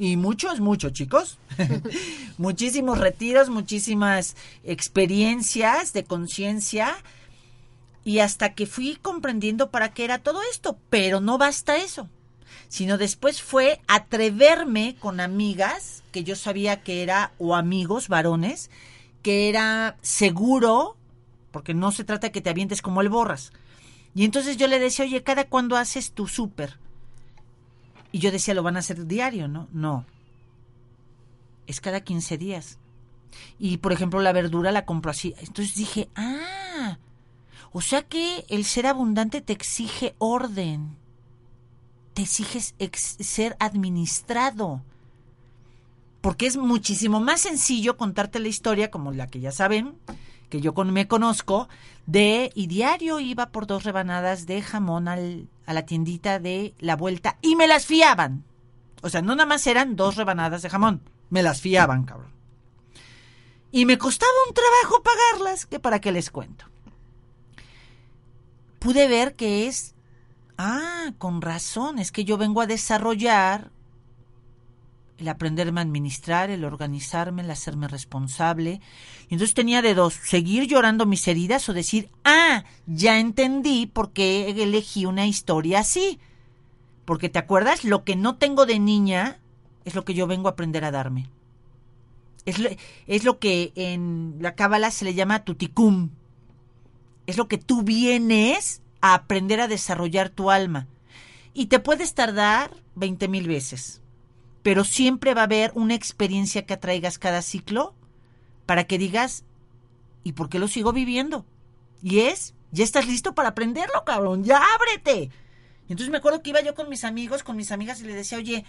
Speaker 3: Y mucho es mucho, chicos. Muchísimos retiros, muchísimas experiencias de conciencia. Y hasta que fui comprendiendo para qué era todo esto. Pero no basta eso. Sino después fue atreverme con amigas que yo sabía que era, o amigos varones, que era seguro, porque no se trata que te avientes como el borras. Y entonces yo le decía, oye, ¿cada cuándo haces tu súper? Y yo decía, lo van a hacer diario, ¿no? No. Es cada 15 días. Y por ejemplo, la verdura la compro así. Entonces dije, ah, o sea que el ser abundante te exige orden. Te exiges ex- ser administrado. Porque es muchísimo más sencillo contarte la historia, como la que ya saben, que yo con- me conozco, de y diario iba por dos rebanadas de jamón al, a la tiendita de la vuelta y me las fiaban. O sea, no nada más eran dos rebanadas de jamón, me las fiaban, cabrón. Y me costaba un trabajo pagarlas, que para qué les cuento. Pude ver que es, ah, con razón, es que yo vengo a desarrollar el aprenderme a administrar, el organizarme, el hacerme responsable. Y entonces tenía de dos, seguir llorando mis heridas o decir, ah, ya entendí por qué elegí una historia así. Porque te acuerdas, lo que no tengo de niña es lo que yo vengo a aprender a darme. Es lo, es lo que en la cábala se le llama tuticum. Es lo que tú vienes a aprender a desarrollar tu alma. Y te puedes tardar 20 mil veces pero siempre va a haber una experiencia que atraigas cada ciclo para que digas, ¿y por qué lo sigo viviendo? Y es, ya estás listo para aprenderlo, cabrón, ya ábrete. Y entonces me acuerdo que iba yo con mis amigos, con mis amigas y le decía, oye,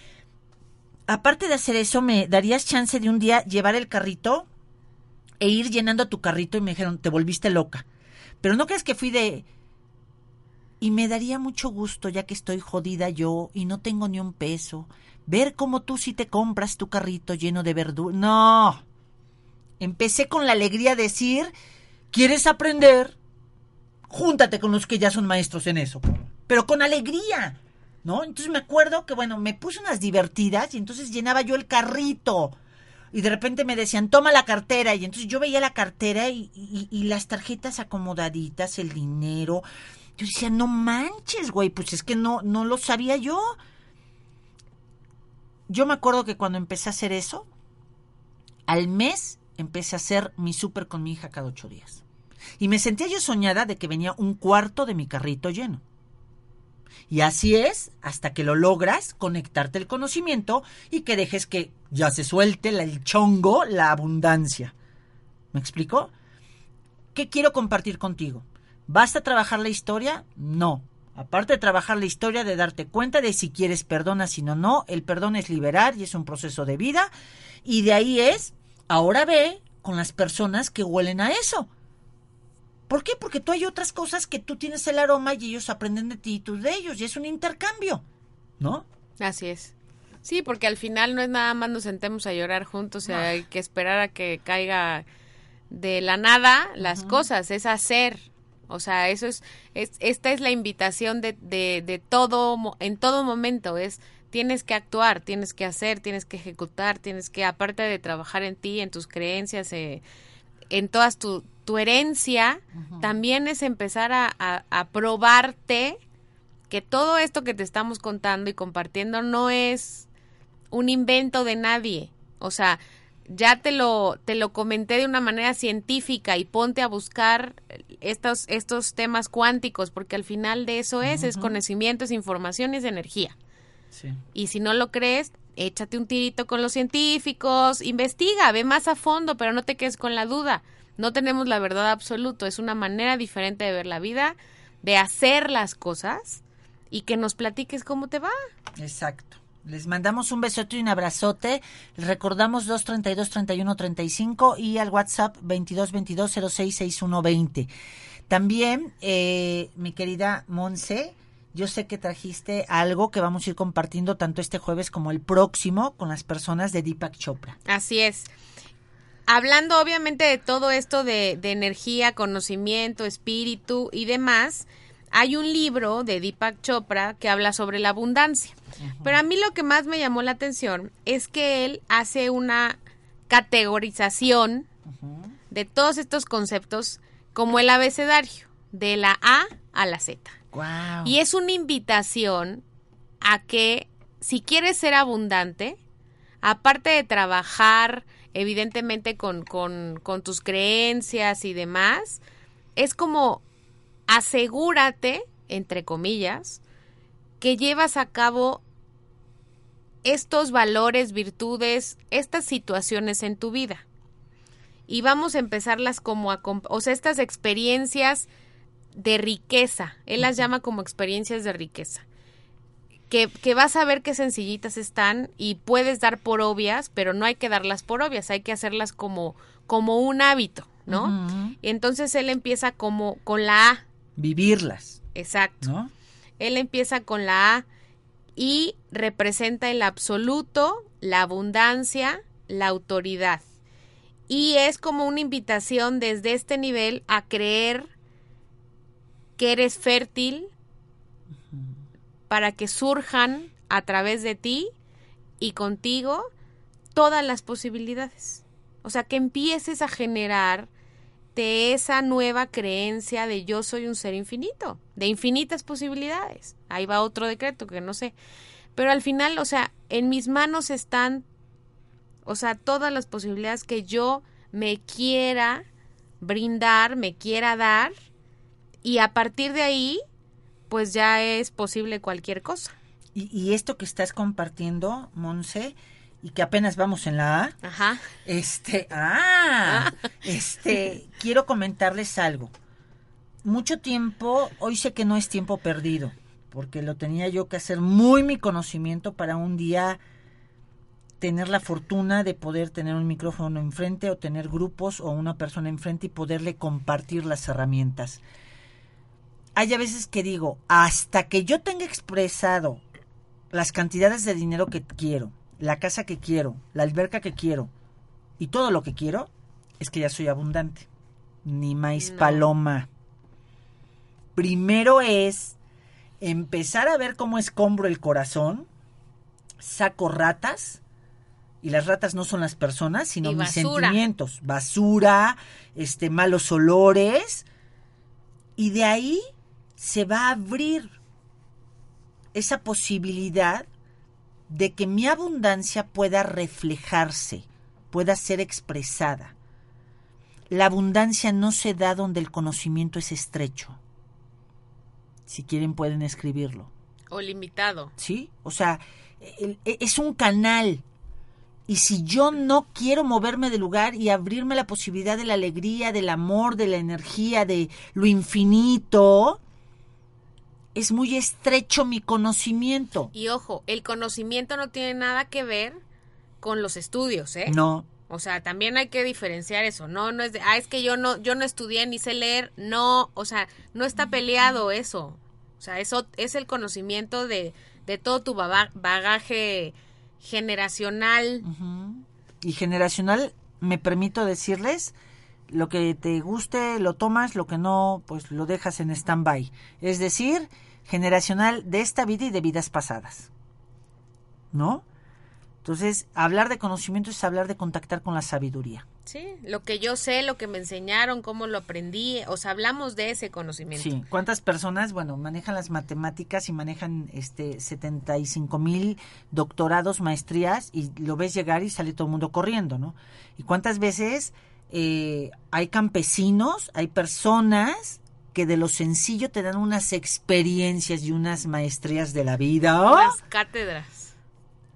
Speaker 3: aparte de hacer eso, ¿me darías chance de un día llevar el carrito e ir llenando tu carrito? Y me dijeron, te volviste loca. Pero no crees que fui de, Y me daría mucho gusto, ya que estoy jodida yo y no tengo ni un peso, ver cómo tú sí te compras tu carrito lleno de verduras. No. Empecé con la alegría de decir, ¿quieres aprender? Júntate con los que ya son maestros en eso, pero con alegría, ¿no? Entonces me acuerdo que, bueno, me puse unas divertidas y entonces llenaba yo el carrito. Y de repente me decían, toma la cartera. Y entonces yo veía la cartera y, y- y las tarjetas acomodaditas, el dinero. Yo decía, no manches, güey, pues es que no, no lo sabía yo. Yo me acuerdo que cuando empecé a hacer eso, al mes empecé a hacer mi súper con mi hija cada ocho días. Y me sentía yo soñada de que venía un cuarto de mi carrito lleno. Y así es hasta que lo logras conectarte el conocimiento y que dejes que ya se suelte el chongo, la abundancia. ¿Me explico? ¿Qué quiero compartir contigo? ¿Basta trabajar la historia? No. Aparte de trabajar la historia, de darte cuenta de si quieres perdona, si no, no. El perdón es liberar y es un proceso de vida. Y de ahí es, ahora ve con las personas que huelen a eso. ¿Por qué? Porque tú hay otras cosas que tú tienes el aroma y ellos aprenden de ti y tú de ellos. Y es un intercambio, ¿no?
Speaker 4: Así es. Sí, porque al final no es nada más nos sentemos a llorar juntos, o sea, hay que esperar a que caiga de la nada las cosas, es hacer. O sea, eso es, es esta es la invitación de, de, de todo, en todo momento, es tienes que actuar, tienes que hacer, tienes que ejecutar, tienes que, aparte de trabajar en ti, en tus creencias, eh, en todas tu, tu herencia, también es empezar a, a, a probarte que todo esto que te estamos contando y compartiendo no es un invento de nadie. O sea, ya te lo, te lo comenté de una manera científica y ponte a buscar estos, estos temas cuánticos, porque al final de eso es, es conocimiento, es información, es energía.
Speaker 3: Sí.
Speaker 4: Y si no lo crees, échate un tirito con los científicos, investiga, ve más a fondo, pero no te quedes con la duda. No tenemos la verdad absoluta, es una manera diferente de ver la vida, de hacer las cosas y que nos platiques cómo te va.
Speaker 3: Exacto. Les mandamos un besote y un abrazote. Les recordamos 232 31 35 y al WhatsApp 22 22 06 61 20. También, eh, mi querida Monse, yo sé que trajiste algo que vamos a ir compartiendo tanto este jueves como el próximo con las personas de Deepak Chopra.
Speaker 4: Así es. Hablando obviamente de todo esto de, de energía, conocimiento, espíritu y demás, hay un libro de Deepak Chopra que habla sobre la abundancia. Pero a mí lo que más me llamó la atención es que él hace una categorización de todos estos conceptos como el abecedario, de la A a la Z.
Speaker 3: Wow.
Speaker 4: Y es una invitación a que si quieres ser abundante, aparte de trabajar evidentemente con, con, con tus creencias y demás, es como asegúrate, entre comillas, que llevas a cabo estos valores, virtudes, estas situaciones en tu vida. Y vamos a empezarlas como a, o sea, estas experiencias de riqueza. Él las llama como experiencias de riqueza. Que, que vas a ver qué sencillitas están y puedes dar por obvias, pero no hay que darlas por obvias, hay que hacerlas como, como un hábito, ¿no? Y entonces él empieza como con la A,
Speaker 3: Vivirlas,
Speaker 4: exacto.
Speaker 3: ¿no?
Speaker 4: Él empieza con la A y representa el absoluto, la abundancia, la autoridad. Y es como una invitación desde este nivel a creer que eres fértil para que surjan a través de ti y contigo todas las posibilidades. O sea, que empieces a generar de esa nueva creencia de yo soy un ser infinito, de infinitas posibilidades. Ahí va otro decreto que no sé. Pero al final, o sea, en mis manos están, o sea, todas las posibilidades que yo me quiera brindar, me quiera dar, y a partir de ahí, pues ya es posible cualquier cosa.
Speaker 3: Y, y esto que estás compartiendo, Monse, y que apenas vamos en la A,
Speaker 4: Ajá.
Speaker 3: Este, ah, este, quiero comentarles algo. Mucho tiempo, hoy sé que no es tiempo perdido, porque lo tenía yo que hacer muy mi conocimiento para un día tener la fortuna de poder tener un micrófono enfrente o tener grupos o una persona enfrente y poderle compartir las herramientas. hay a veces que digo, hasta que yo tenga expresado las cantidades de dinero que quiero, la casa que quiero, la alberca que quiero y todo lo que quiero, es que ya soy abundante. Ni maíz
Speaker 4: No.
Speaker 3: paloma. Primero es empezar a ver cómo escombro el corazón, saco ratas, y las ratas no son las personas, sino mis sentimientos. Basura, este, malos olores, y de ahí se va a abrir esa posibilidad de que mi abundancia pueda reflejarse, pueda ser expresada. La abundancia no se da donde el conocimiento es estrecho. Si quieren pueden escribirlo.
Speaker 4: O limitado.
Speaker 3: ¿Sí? O sea, e- es un canal. Y si yo no quiero moverme del lugar y abrirme la posibilidad de la alegría, del amor, de la energía, de lo infinito, es muy estrecho mi conocimiento.
Speaker 4: Y ojo, el conocimiento no tiene nada que ver con los estudios, ¿eh?
Speaker 3: No,
Speaker 4: O sea, también hay que diferenciar eso. No, no es de, ah, es que yo no, yo no estudié ni sé leer. No, o sea, no está peleado eso. O sea, eso es el conocimiento de, de todo tu bagaje generacional.
Speaker 3: y generacional, me permito decirles, lo que te guste lo tomas, lo que no, pues lo dejas en stand-by. Es decir, generacional de esta vida y de vidas pasadas. ¿No? Entonces, hablar de conocimiento es hablar de contactar con la sabiduría.
Speaker 4: Sí, lo que yo sé, lo que me enseñaron, cómo lo aprendí. O sea, hablamos de ese conocimiento.
Speaker 3: Sí, ¿cuántas personas, bueno, manejan las matemáticas y manejan este 75 mil doctorados, maestrías y lo ves llegar y sale todo el mundo corriendo, ¿no? ¿Y cuántas veces eh, hay campesinos, hay personas que de lo sencillo te dan unas experiencias y unas maestrías de la vida? ¡Oh!
Speaker 4: Las cátedras.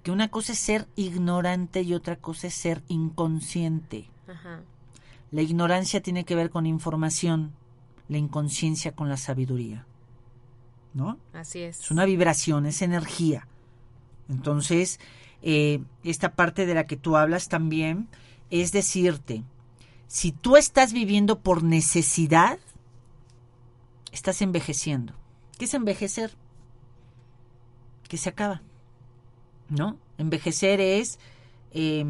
Speaker 3: Que una cosa es ser ignorante y otra cosa es ser inconsciente.
Speaker 4: Ajá.
Speaker 3: La ignorancia tiene que ver con información, la inconsciencia con la sabiduría. ¿No?
Speaker 4: Así es.
Speaker 3: Es una vibración, es energía. Entonces, eh, esta parte de la que tú hablas también es decirte, si tú estás viviendo por necesidad, estás envejeciendo. ¿Qué es envejecer? Que se acaba. ¿No? Envejecer es, eh,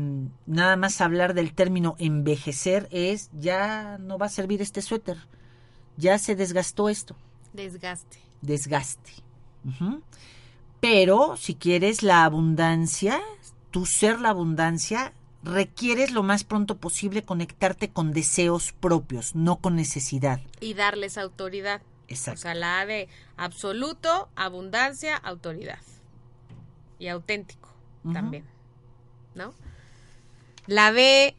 Speaker 3: nada más hablar del término envejecer es, ya no va a servir este suéter, ya se desgastó esto
Speaker 4: Desgaste.
Speaker 3: desgaste. Pero si quieres la abundancia, tu ser la abundancia, requieres lo más pronto posible conectarte con deseos propios, no con necesidad.
Speaker 4: Y darles autoridad.
Speaker 3: Exacto.
Speaker 4: O sea, la A de absoluto, abundancia, autoridad. Y auténtico también. ¿No? La B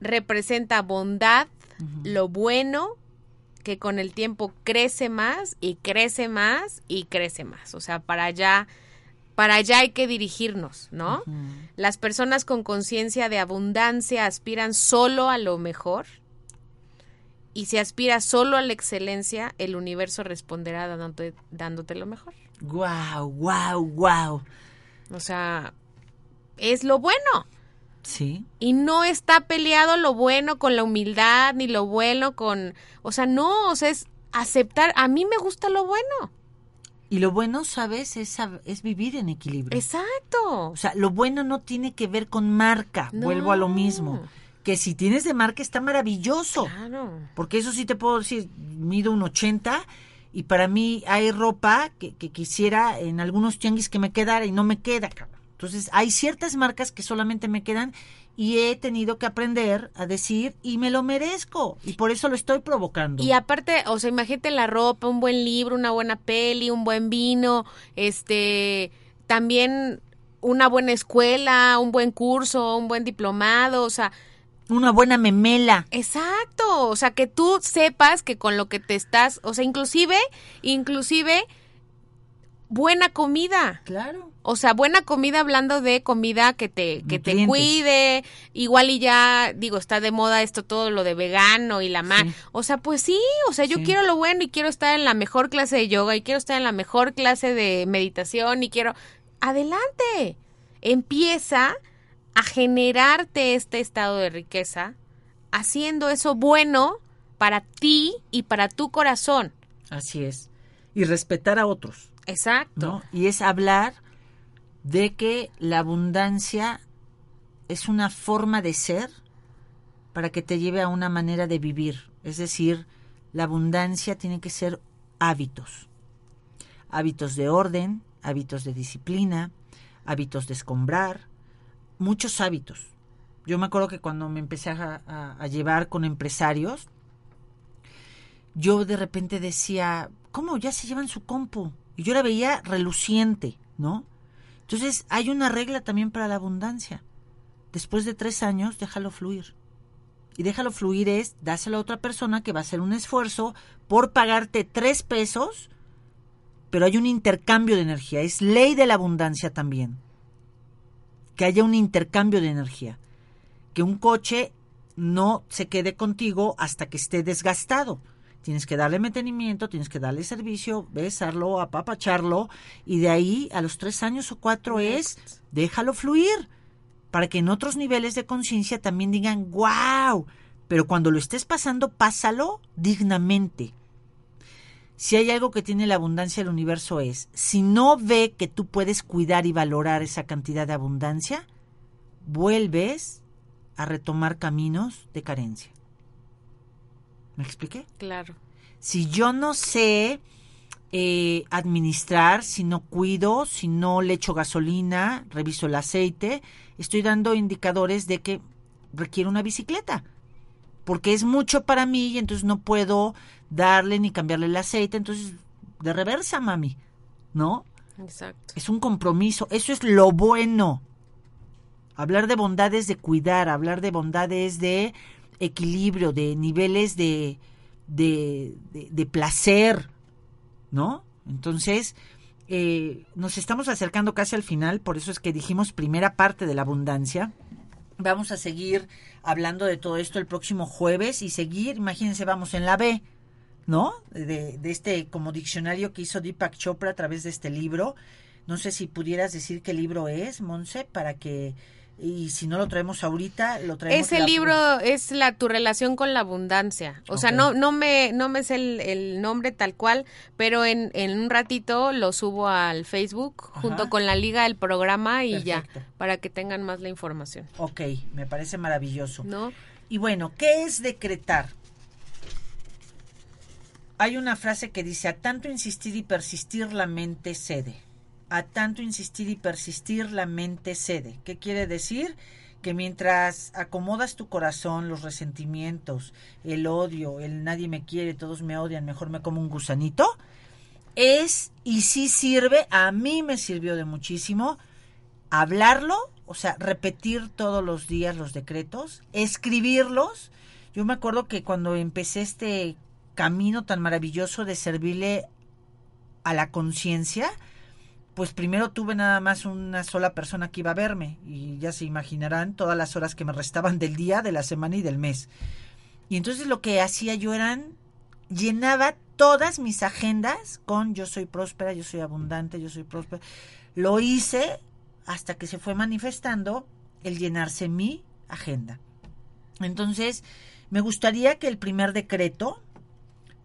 Speaker 4: representa bondad, lo bueno, que con el tiempo crece más y crece más y crece más. O sea, para allá, para allá hay que dirigirnos, ¿no? Las personas con conciencia de abundancia aspiran solo a lo mejor. Y si aspiras solo a la excelencia, el universo responderá dándote, dándote lo mejor.
Speaker 3: Wow, wow, wow.
Speaker 4: O sea, es lo bueno.
Speaker 3: Sí.
Speaker 4: Y no está peleado lo bueno con la humildad, ni lo bueno con... O sea, no, o sea, es aceptar. A mí me gusta lo bueno.
Speaker 3: Y lo bueno, ¿sabes? Es, es vivir en equilibrio.
Speaker 4: Exacto.
Speaker 3: O sea, lo bueno no tiene que ver con marca.
Speaker 4: No.
Speaker 3: Vuelvo a lo mismo. Que si tienes de marca está maravilloso.
Speaker 4: Claro.
Speaker 3: Porque eso sí te puedo decir, mido un 80 y para mí hay ropa que, que quisiera en algunos tianguis que me quedara y no me queda. Entonces hay ciertas marcas que solamente me quedan y he tenido que aprender a decir y me lo merezco y por eso lo estoy provocando.
Speaker 4: Y aparte, o sea, imagínate la ropa, un buen libro, una buena peli, un buen vino, este, también una buena escuela, un buen curso, un buen diplomado, o sea,
Speaker 3: Una buena memela.
Speaker 4: exacto, o sea, que tú sepas que con lo que te estás, o sea, inclusive, inclusive buena comida.
Speaker 3: Claro.
Speaker 4: O sea, buena comida hablando de comida que te, que te cuide, igual y ya, digo, está de moda esto todo lo de vegano y la más.
Speaker 3: Sí.
Speaker 4: O sea, pues sí, o sea, yo
Speaker 3: Sí.
Speaker 4: quiero lo bueno y quiero estar en la mejor clase de yoga y quiero estar en la mejor clase de meditación y quiero... Adelante, empieza a generarte este estado de riqueza haciendo eso bueno para ti y para tu corazón.
Speaker 3: Así es. y respetar a otros,
Speaker 4: Exacto.
Speaker 3: ¿no? Y es hablar de que la abundancia es una forma de ser para que te lleve a una manera de vivir. Es decir, la abundancia tiene que ser hábitos. Hábitos de orden, hábitos de disciplina, hábitos de escombrar, muchos hábitos. Yo me acuerdo que cuando me empecé a, llevar con empresarios, yo de repente decía, ¿cómo? Ya se llevan su compu. Y yo la veía reluciente, ¿no? Entonces hay una regla también para la abundancia. Después de tres años, déjalo fluir. Y déjalo fluir es, dáselo a otra persona que va a hacer un esfuerzo por pagarte tres pesos, pero hay un intercambio de energía. Es ley de la abundancia también. Que haya un intercambio de energía. Que un coche no se quede contigo hasta que esté desgastado. Tienes que darle mantenimiento, tienes que darle servicio, besarlo, apapacharlo, y de ahí a los tres años o cuatro es déjalo fluir, para que en otros niveles de conciencia también digan, wow, pero cuando lo estés pasando, pásalo dignamente. Si hay algo que tiene la abundancia del universo es, si no ve que tú puedes cuidar y valorar esa cantidad de abundancia, vuelves a retomar caminos de carencia. ¿Me expliqué?
Speaker 4: Claro.
Speaker 3: Si yo no sé eh, administrar, si no cuido, si no le echo gasolina, reviso el aceite, estoy dando indicadores de que requiere una bicicleta. Porque es mucho para mí y entonces no puedo darle ni cambiarle el aceite. Entonces, de reversa, mami. ¿No?
Speaker 4: Exacto.
Speaker 3: Es un compromiso. Eso es lo bueno. Hablar de bondad es de cuidar, hablar de bondad es de equilibrio, de niveles de, de, de- placer, ¿no? Entonces, eh, nos estamos acercando casi al final, por eso es que dijimos primera parte de la abundancia. Vamos a seguir hablando de todo esto el próximo jueves y seguir, imagínense, vamos en la B, ¿no? De, de este como diccionario que hizo Deepak Chopra a través de este libro. No sé si pudieras decir qué libro es, Monse, para que y si no lo traemos ahorita, lo traemos.
Speaker 4: Ese
Speaker 3: la-
Speaker 4: libro es la tu relación con la abundancia. O sea, no no me no me sé el, el nombre tal cual, pero en, en un ratito lo subo al Facebook
Speaker 3: Ajá.
Speaker 4: junto con la liga del programa y ya para que tengan más la información,
Speaker 3: Ok, me parece maravilloso.
Speaker 4: ¿no?
Speaker 3: Y bueno, ¿qué es decretar? Hay una frase que dice, a tanto insistir y persistir la mente cede. A tanto insistir y persistir la mente cede. ¿Qué quiere decir? Que mientras acomodas tu corazón, los resentimientos, el odio, el nadie me quiere, todos me odian, mejor me como un gusanito, es y sí sirve, a mí me sirvió de muchísimo, hablarlo, o sea, repetir todos los días los decretos, escribirlos. Yo me acuerdo que cuando empecé este camino tan maravilloso de servirle a la conciencia, pues primero tuve nada más una sola persona que iba a verme y ya se imaginarán todas las horas que me restaban del día, de la semana y del mes. Y entonces lo que hacía yo eran llenaba todas mis agendas con yo soy próspera, yo soy abundante, yo soy próspera. Lo hice hasta que se fue manifestando el llenarse mi agenda. Entonces, me gustaría que el primer decreto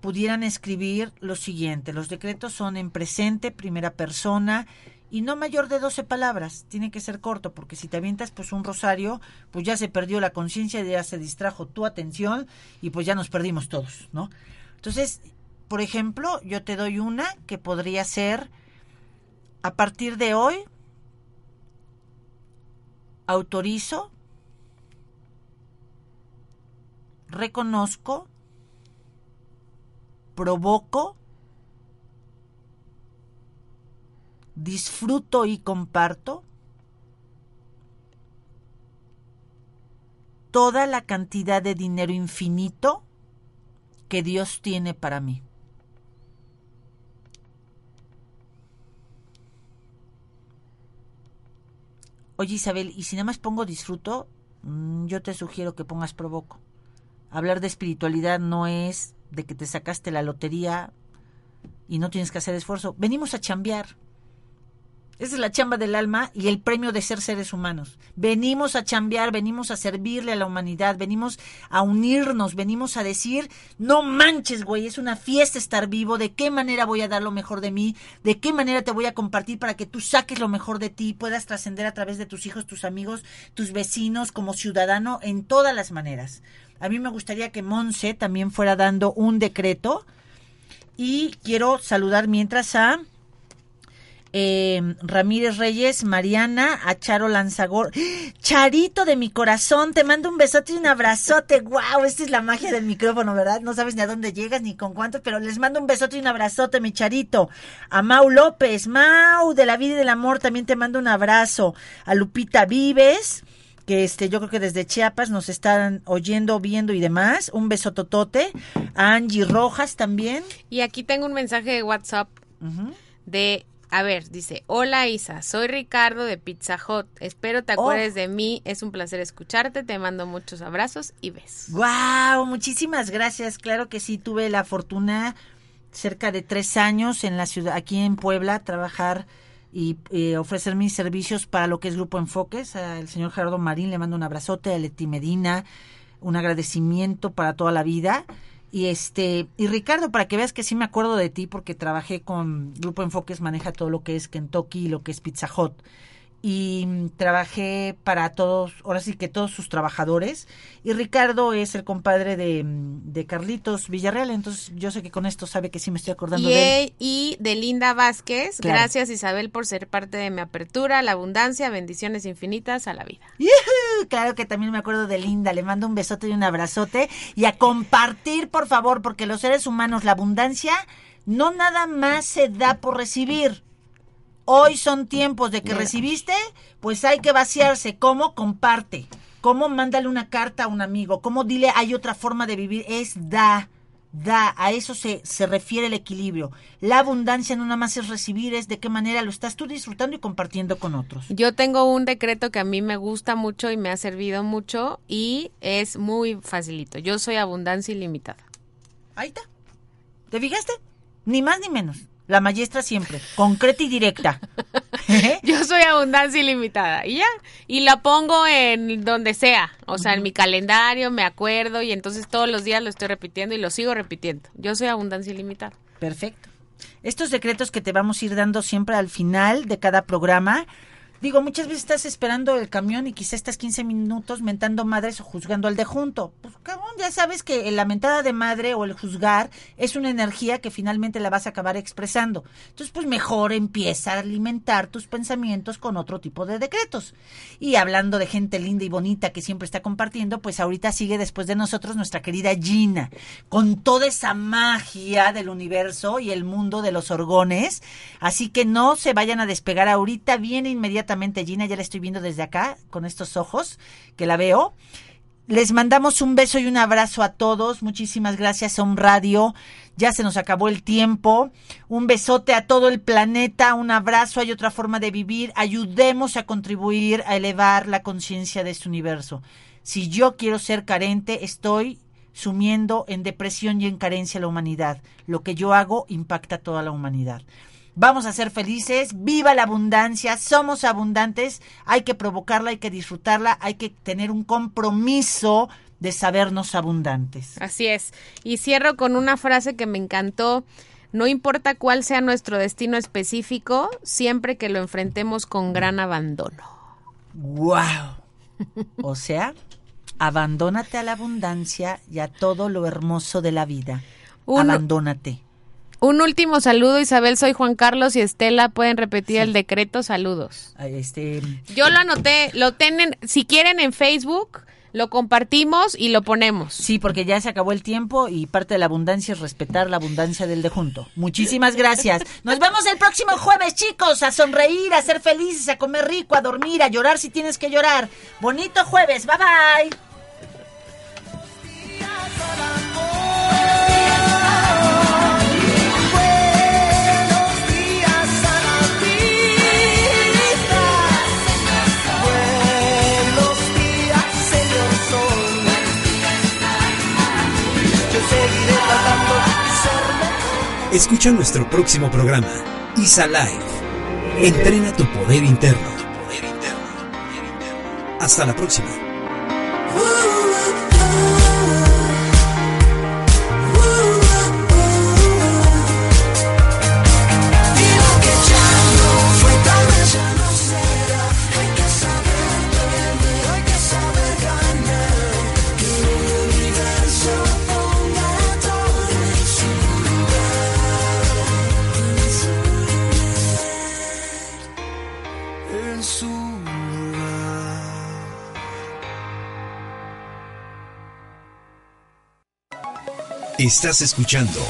Speaker 3: pudieran escribir lo siguiente. Los decretos son en presente, primera persona y no mayor de 12 palabras. Tiene que ser corto porque si te avientas pues un rosario, pues ya se perdió la conciencia, ya se distrajo tu atención y pues ya nos perdimos todos, ¿no? Entonces, por ejemplo, yo te doy una que podría ser a partir de hoy autorizo, reconozco, provoco, disfruto y comparto toda la cantidad de dinero infinito que Dios tiene para mí. Oye Isabel, y si nada más pongo disfruto, mm, yo te sugiero que pongas provoco. Hablar de espiritualidad no es de que te sacaste la lotería y no tienes que hacer esfuerzo. Venimos a chambear. Esa es la chamba del alma y el premio de ser seres humanos. Venimos a chambear, venimos a servirle a la humanidad, venimos a unirnos, venimos a decir, no manches, güey, es una fiesta estar vivo, de qué manera voy a dar lo mejor de mí, de qué manera te voy a compartir para que tú saques lo mejor de ti, puedas trascender a través de tus hijos, tus amigos, tus vecinos, como ciudadano, en todas las maneras. A mí me gustaría que Monse también fuera dando un decreto y quiero saludar mientras a eh, Ramírez Reyes, Mariana, a Charo Lanzagor. Charito de mi corazón, te mando un besote y un abrazote. ¡Wow! Esta es la magia del micrófono, ¿verdad? No sabes ni a dónde llegas ni con cuánto, pero les mando un besote y un abrazote, mi Charito. A Mau López, Mau de la vida y del amor, también te mando un abrazo. A Lupita Vives que este yo creo que desde Chiapas nos están oyendo, viendo y demás. Un beso totote. A Angie Rojas también.
Speaker 4: Y aquí tengo un mensaje de WhatsApp de, a ver, dice, hola Isa, soy Ricardo de Pizza Hut, espero te
Speaker 3: Oh.
Speaker 4: acuerdes de mí, es un placer escucharte, te mando muchos abrazos y besos.
Speaker 3: Wow, muchísimas gracias. Claro que sí, tuve la fortuna cerca de tres años en la ciudad, aquí en Puebla, trabajar y eh, ofrecer mis servicios para lo que es Grupo Enfoques. Al señor Gerardo Marín le mando un abrazote, a Leti Medina, un agradecimiento para toda la vida. Y este, y Ricardo, para que veas que sí me acuerdo de ti, porque trabajé con Grupo Enfoques, maneja todo lo que es Kentucky y lo que es Pizza Hut y mm, trabajé para todos, ahora sí que todos sus trabajadores. Y Ricardo es el compadre de, mm, de Carlitos Villarreal, entonces yo sé que con esto sabe que sí me estoy acordando
Speaker 4: Y,
Speaker 3: de él.
Speaker 4: él- y de Linda Vázquez,
Speaker 3: Claro.
Speaker 4: gracias Isabel por ser parte de mi apertura, la abundancia, bendiciones infinitas a la vida.
Speaker 3: Claro que también me acuerdo de Linda, le mando un besote y un abrazote y a compartir, por favor, porque los seres humanos, la abundancia no nada más se da por recibir. Hoy son tiempos de que recibiste, pues hay que vaciarse. ¿Cómo? Comparte. ¿Cómo? Mándale una carta a un amigo. ¿Cómo? Dile, hay otra forma de vivir. Es da, da. A eso se, se refiere el equilibrio. La abundancia no nada más es recibir, es de qué manera lo estás tú disfrutando y compartiendo con otros.
Speaker 4: Yo tengo un decreto que a mí me gusta mucho y me ha servido mucho y es muy facilito. Yo soy abundancia ilimitada.
Speaker 3: Ahí está. ¿Te fijaste? Ni más ni menos. La maestra siempre, concreta y directa.
Speaker 4: Yo soy abundancia ilimitada y ya. Y la pongo en donde sea, o sea, en mi calendario, me acuerdo y entonces todos los días lo estoy repitiendo y lo sigo repitiendo. Yo soy abundancia ilimitada.
Speaker 3: Perfecto. Estos decretos que te vamos a ir dando siempre al final de cada programa. Digo, muchas veces estás esperando el camión y quizás estás 15 minutos mentando madres o juzgando al de junto. Pues cabrón, ya sabes que la mentada de madre o el juzgar es una energía que finalmente la vas a acabar expresando. Entonces, pues mejor empieza a alimentar tus pensamientos con otro tipo de decretos. Y hablando de gente linda y bonita que siempre está compartiendo, pues ahorita sigue después de nosotros nuestra querida Gina, con toda esa magia del universo y el mundo de los orgones. Así que no se vayan a despegar ahorita, viene inmediatamente Gina, ya la estoy viendo desde acá, con estos ojos que la veo. Les mandamos un beso y un abrazo a todos. Muchísimas gracias, Home Radio. Ya se nos acabó el tiempo. Un besote a todo el planeta. Un abrazo. Hay otra forma de vivir. Ayudemos a contribuir a elevar la conciencia de este universo. Si yo quiero ser carente, estoy sumiendo en depresión y en carencia a la humanidad. Lo que yo hago impacta a toda la humanidad. Vamos a ser felices, viva la abundancia, somos abundantes, hay que provocarla, hay que disfrutarla, hay que tener un compromiso de sabernos abundantes.
Speaker 4: Así es. Y cierro con una frase que me encantó. No importa cuál sea nuestro destino específico, siempre que lo enfrentemos con gran abandono.
Speaker 3: ¡Wow! O sea, abandónate a la abundancia y a todo lo hermoso de la vida. Abandónate.
Speaker 4: Un último saludo, Isabel. Soy Juan Carlos y Estela. Pueden repetir el decreto. Saludos.
Speaker 3: Este,
Speaker 4: Yo lo anoté. Lo tienen, si quieren en Facebook, lo compartimos y lo ponemos.
Speaker 3: Sí, porque ya se acabó el tiempo y parte de la abundancia es respetar la abundancia del de junto. Muchísimas gracias. Nos vemos el próximo jueves, chicos, a sonreír, a ser felices, a comer rico, a dormir, a llorar si tienes que llorar. Bonito jueves, bye bye.
Speaker 1: Escucha nuestro próximo programa, Isa Live. Entrena tu poder interno. Hasta la próxima. Estás escuchando